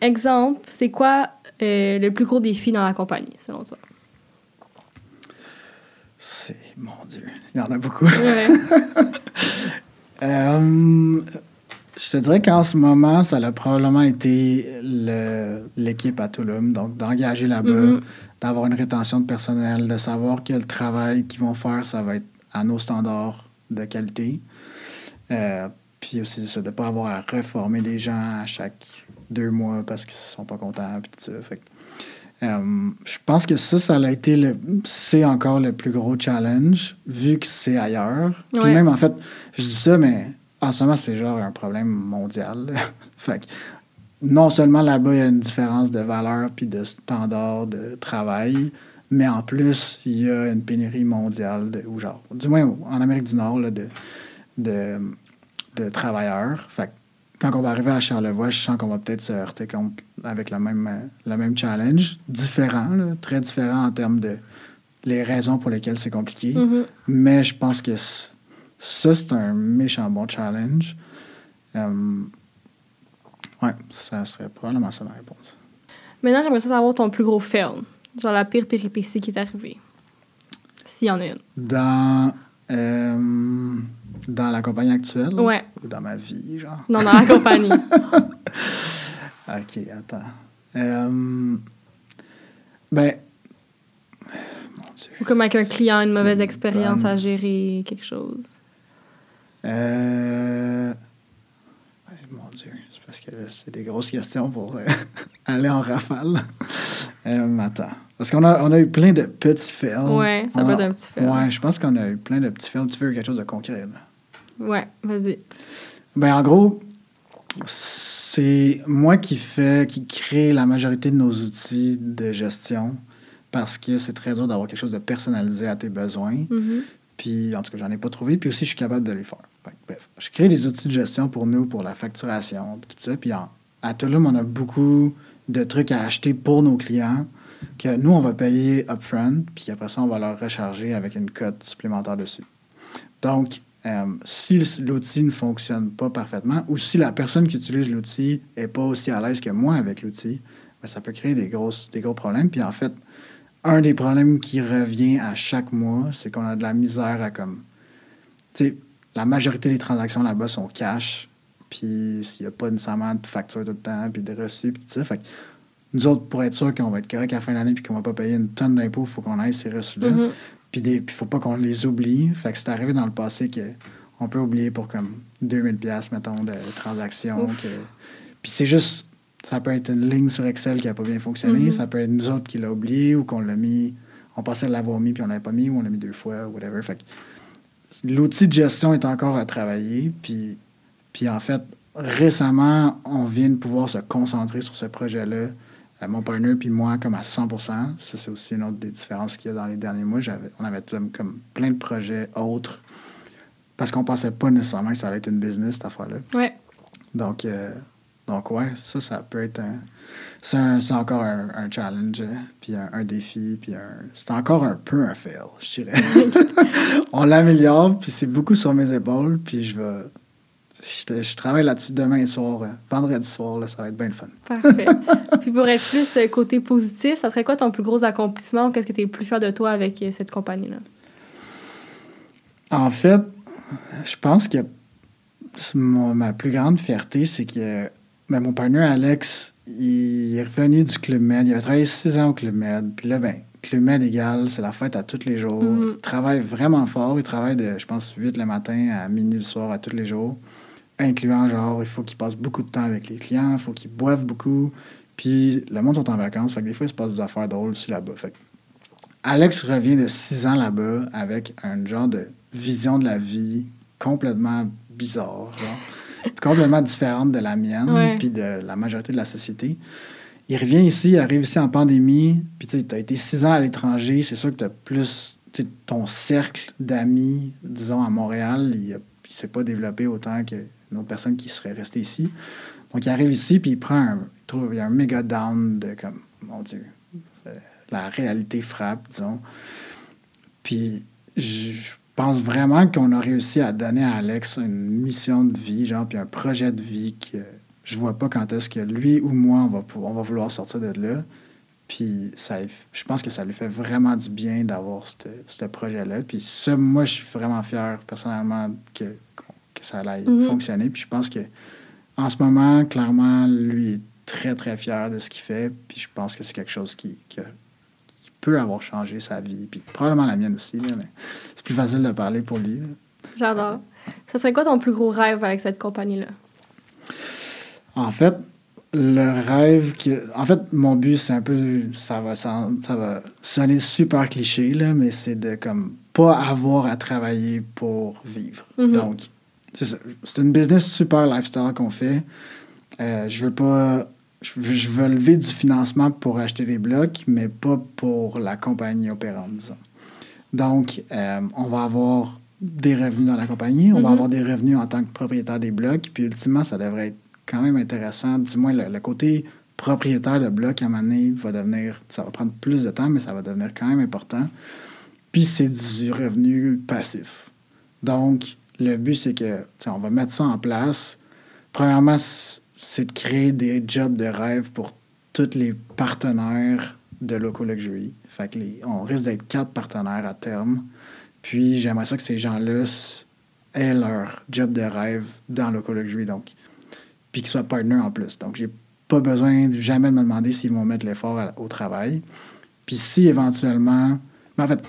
Exemple, c'est quoi euh, le plus gros défi dans la compagnie, selon toi? C'est. Mon Dieu, il y en a beaucoup. Ouais. <laughs> Euh, je te dirais qu'en ce moment, ça a probablement été l'équipe à Toulouse. Donc, d'engager là-bas, Mhm. d'avoir une rétention de personnel, de savoir que le travail qu'ils vont faire, ça va être à nos standards de qualité. Euh, puis aussi, ça, de ne pas avoir à reformer des gens à chaque deux mois parce qu'ils sont pas contents. Puis tout ça. Fait que, euh, je pense que ça, ça a été le, c'est encore le plus gros challenge, vu que c'est ailleurs. Puis même, en fait, je dis ça, mais en ce moment, c'est genre un problème mondial. <laughs> fait que, non seulement là-bas, il y a une différence de valeur puis de standard de travail, mais en plus, il y a une pénurie mondiale, de, ou genre, du moins en Amérique du Nord, là, de, de, de travailleurs. Fait que quand on va arriver à Charlevoix, je sens qu'on va peut-être se heurter contre, avec le même, le même challenge, différent, là, très différent en termes de les raisons pour lesquelles c'est compliqué. Mhm. Mais je pense que ça, c'est un méchant bon challenge. Euh, ouais, ça serait probablement ça ma réponse. Maintenant, j'aimerais savoir ton plus gros fail. Genre la pire péripétie qui est arrivée. S'il y en a une. Dans, euh, dans la compagnie actuelle? Ouais. ou dans ma vie, genre? Non, dans la compagnie. <laughs> OK, attends. Euh, ben, mon Dieu. Ou comme avec un client, une mauvaise expérience bonne. à gérer quelque chose. Euh, mon Dieu, c'est parce que c'est des grosses questions pour euh, <laughs> aller en rafale. Euh, attends. Parce qu'on a, on a eu plein de petits fails. Ouais, ça On peut a- être un petit fail. Ouais, je pense qu'on a eu plein de petits fails. Tu veux quelque chose de concret, là? Ouais, vas-y. Ben, en gros, c'est moi qui fais, qui crée la majorité de nos outils de gestion parce que c'est très dur d'avoir quelque chose de personnalisé à tes besoins. Mhm. Puis, en tout cas, j'en ai pas trouvé. Puis aussi, je suis capable de les faire. Bref, je crée des outils de gestion pour nous, pour la facturation, puis tout ça. Puis en- à Tulum, on a beaucoup de trucs à acheter pour nos clients que nous, on va payer upfront, puis après ça, on va leur recharger avec une cote supplémentaire dessus. Donc, euh, si l'outil ne fonctionne pas parfaitement ou si la personne qui utilise l'outil n'est pas aussi à l'aise que moi avec l'outil, ben, ça peut créer des, des gros problèmes. Puis en fait, un des problèmes qui revient à chaque mois, c'est qu'on a de la misère à comme. Tu sais, la majorité des transactions là-bas sont cash, puis s'il n'y a pas nécessairement de facture tout le temps, puis de reçus, puis tout ça. Fait que nous autres, pour être sûr qu'on va être correct à la fin de l'année, puis qu'on va pas payer une tonne d'impôts, il faut qu'on aille ces reçus-là. Mhm. Puis il ne faut pas qu'on les oublie. Fait que c'est arrivé dans le passé qu'on peut oublier pour comme 2000 pièces mettons, de transactions. Que- Puis c'est juste, ça peut être une ligne sur Excel qui n'a pas bien fonctionné. Mhm. Ça peut être nous autres qui l'a oublié ou qu'on l'a mis, on pensait l'avoir mis puis on l'avait pas mis ou on l'a mis deux fois ou whatever. Fait l'outil de gestion est encore à travailler. Puis, puis en fait, récemment, on vient de pouvoir se concentrer sur ce projet-là. Euh, mon partner puis moi, comme à 100% Ça, c'est aussi une autre des différences qu'il y a dans les derniers mois. On avait comme, comme plein de projets autres parce qu'on pensait pas nécessairement que ça allait être une business, cette affaire-là. Ouais. Donc, euh, donc ouais, ça, ça peut être un... C'est, encore un, un challenge, euh, puis un, un défi, puis un... C'est encore un peu un fail, je dirais. <laughs> on l'améliore, puis c'est beaucoup sur mes épaules, puis je vais... Je, je travaille là-dessus demain soir, euh, vendredi soir, là, ça va être bien le fun. Parfait. <laughs> Puis pour être plus euh, côté positif, ça serait quoi ton plus gros accomplissement? Qu'est-ce que tu es le plus fier de toi avec euh, cette compagnie-là? En fait, je pense que mon- ma plus grande fierté, c'est que ben, mon partenaire Alex, il est revenu du Club Med. Il avait travaillé six ans au Club Med. Puis là, ben, Club Med égal, c'est la fête à tous les jours. Mhm. Il travaille vraiment fort. Il travaille de, je pense, 8 le matin à minuit le soir à tous les jours. Incluant, genre, il faut qu'il passe beaucoup de temps avec les clients, il faut qu'il boive beaucoup. Puis le monde sont en vacances. Fait que des fois, il se passe des affaires drôles aussi là-bas. Fait que Alex revient de six ans là-bas avec un genre de vision de la vie complètement bizarre, genre, complètement différente de la mienne, puis de la majorité de la société. Il revient ici, il arrive ici en pandémie, puis tu as été six ans à l'étranger, c'est sûr que tu as plus ton cercle d'amis, disons, à Montréal, il ne s'est pas développé autant qu'une autre personne qui serait restée ici. Donc, il arrive ici, puis il prend un, il trouve, il y a un méga down de comme, mon Dieu, euh, la réalité frappe, disons. Puis, je pense vraiment qu'on a réussi à donner à Alex une mission de vie, genre, puis un projet de vie que je vois pas quand est-ce que lui ou moi, on va, on va vouloir sortir de là. Puis ça, je pense que ça lui fait vraiment du bien d'avoir ce projet-là. Puis ça, moi, je suis vraiment fier personnellement que, que ça allait Mhm. fonctionner. Puis je pense que en ce moment, clairement, lui est très, très fier de ce qu'il fait. Puis je pense que c'est quelque chose qui, qui, a- qui peut avoir changé sa vie. Puis probablement la mienne aussi, là, mais c'est plus facile de parler pour lui. J'adore. Ça serait quoi ton plus gros rêve avec cette compagnie-là? En fait, le rêve que. En fait, mon but, c'est un peu. Ça va, ça, ça va sonner super cliché, là, mais c'est de comme pas avoir à travailler pour vivre. Mhm. Donc, c'est ça. C'est une business super lifestyle qu'on fait. Euh, je veux pas. Je veux, je veux lever du financement pour acheter des blocs, mais pas pour la compagnie opérante, disons. Donc, euh, on va avoir des revenus dans la compagnie, on va Mhm. avoir des revenus en tant que propriétaire des blocs, puis ultimement, ça devrait être quand même intéressant. Du moins, le, le côté propriétaire de bloc, à un moment donné, va devenir, ça va prendre plus de temps, mais ça va devenir quand même important. Puis c'est du revenu passif. Donc, le but, c'est que, on va mettre ça en place. Premièrement, c'est de créer des jobs de rêve pour tous les partenaires de Loco Luxury. On risque d'être quatre partenaires à terme. Puis j'aimerais ça que ces gens-là aient leur job de rêve dans Loco Luxury. Donc, puis qu'ils soient partners en plus. Donc, j'ai pas besoin de jamais de me demander s'ils vont mettre l'effort au travail. Puis si éventuellement. Mais en fait,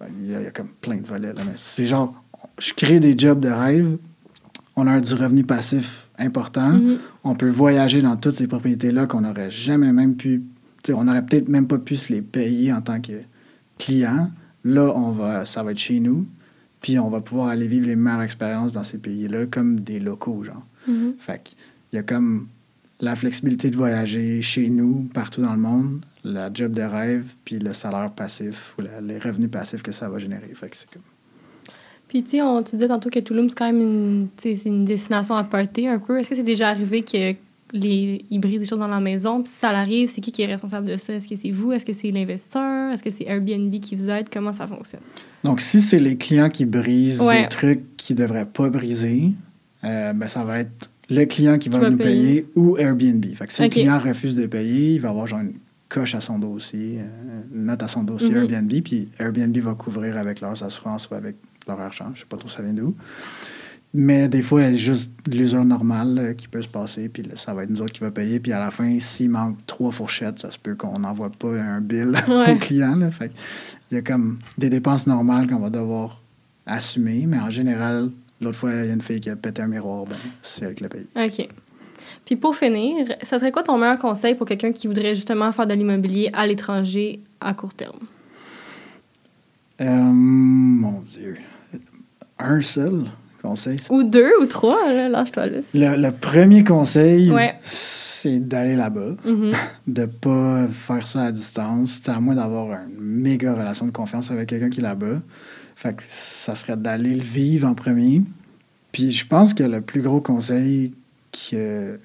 ben, il y, y a comme plein de volets, là, mais c'est genre, je crée des jobs de rêve, on a du revenu passif important, Mhm. on peut voyager dans toutes ces propriétés-là qu'on n'aurait jamais même pu. On n'aurait peut-être même pas pu se les payer en tant que client. Là, on va, ça va être chez nous, puis on va pouvoir aller vivre les meilleures expériences dans ces pays-là comme des locaux, genre. Mhm. Fait qu'il y a comme la flexibilité de voyager chez nous, partout dans le monde, la job de rêve, puis le salaire passif ou la- les revenus passifs que ça va générer. Fait que c'est comme... Puis, tu sais, on tu disais tantôt que Tulum, c'est quand même une, une destination à party un peu. Est-ce que c'est déjà arrivé que les, ils brisent des choses dans la maison? Puis si ça arrive, c'est qui qui est responsable de ça? Est-ce que c'est vous? Est-ce que c'est l'investisseur? Est-ce que c'est Airbnb qui vous aide? Comment ça fonctionne? Donc, si c'est les clients qui brisent Ouais. des trucs qui ne devraient pas briser, euh, ben, ça va être le client qui va nous payer. payer. ou Airbnb. Fait que si le client refuse de payer, il va avoir genre une coche à son dossier, euh, une note à son dossier Mhm. Airbnb, puis Airbnb va couvrir avec leurs assurances ou avec leur argent. Je sais pas trop ça vient d'où. Mais des fois, il y a juste l'usure normale euh, qui peut se passer, puis là, ça va être nous autres qui va payer. Puis à la fin, s'il manque trois fourchettes, ça se peut qu'on n'envoie pas un bill <laughs> Ouais. au client. Là. Fait que il y a comme des dépenses normales qu'on va devoir assumer, mais en général, l'autre fois, il y a une fille qui a pété un miroir, ben, c'est elle qui l'a payé. OK. Puis pour finir, ça serait quoi ton meilleur conseil pour quelqu'un qui voudrait justement faire de l'immobilier à l'étranger à court terme? Euh, mon Dieu. Un seul conseil. Ou deux ou trois, lâche-toi là. Le, le premier conseil, Ouais. c'est d'aller là-bas. Mhm. <laughs> de pas faire ça à distance. C'est à moins d'avoir une méga relation de confiance avec quelqu'un qui est là-bas. Fait que ça serait d'aller le vivre en premier. Puis je pense que le plus gros conseil que,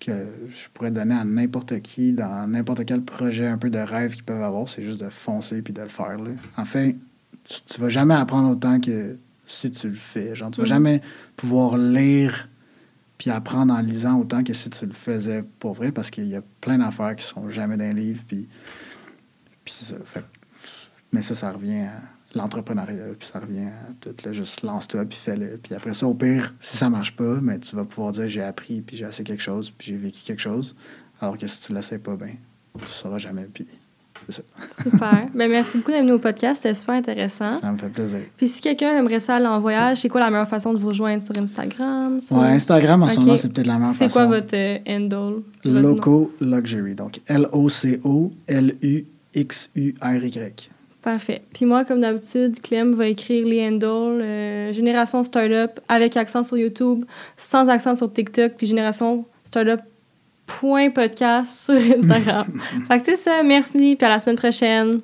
que je pourrais donner à n'importe qui dans n'importe quel projet un peu de rêve qu'ils peuvent avoir, c'est juste de foncer puis de le faire. Là. Enfin, tu, tu vas jamais apprendre autant que si tu le fais. Genre, tu vas Mhm. jamais pouvoir lire puis apprendre en lisant autant que si tu le faisais pour vrai, parce qu'il y a plein d'affaires qui sont jamais dans les livres, puis, puis ça. Fait mais ça, ça revient à l'entrepreneuriat, puis ça revient à tout. Là, juste lance-toi, puis fais-le. Puis après ça, au pire, si ça marche pas, mais tu vas pouvoir dire j'ai appris, puis j'ai assez quelque chose, puis j'ai vécu quelque chose. Alors que si tu ne l'essaies pas bien, tu ne sauras jamais, puis ça. Super. <laughs> ben, merci beaucoup d'être venu au podcast. C'était super intéressant. Ça me fait plaisir. Puis si quelqu'un aimerait ça aller en voyage, c'est quoi la meilleure façon de vous rejoindre? Sur Instagram? sur- Ouais, Instagram, en ce moment, c'est peut-être la meilleure C'est façon. quoi votre euh, handle? Loco Luxury. Donc, L-O-C-O-L-U-X-U-R-Y. Parfait. Puis moi, comme d'habitude, Clem va écrire les handles euh, Génération Startup avec accent sur YouTube, sans accent sur TikTok, puis Génération Startup point podcast sur Instagram. <laughs> fait que c'est ça. Merci, puis à la semaine prochaine.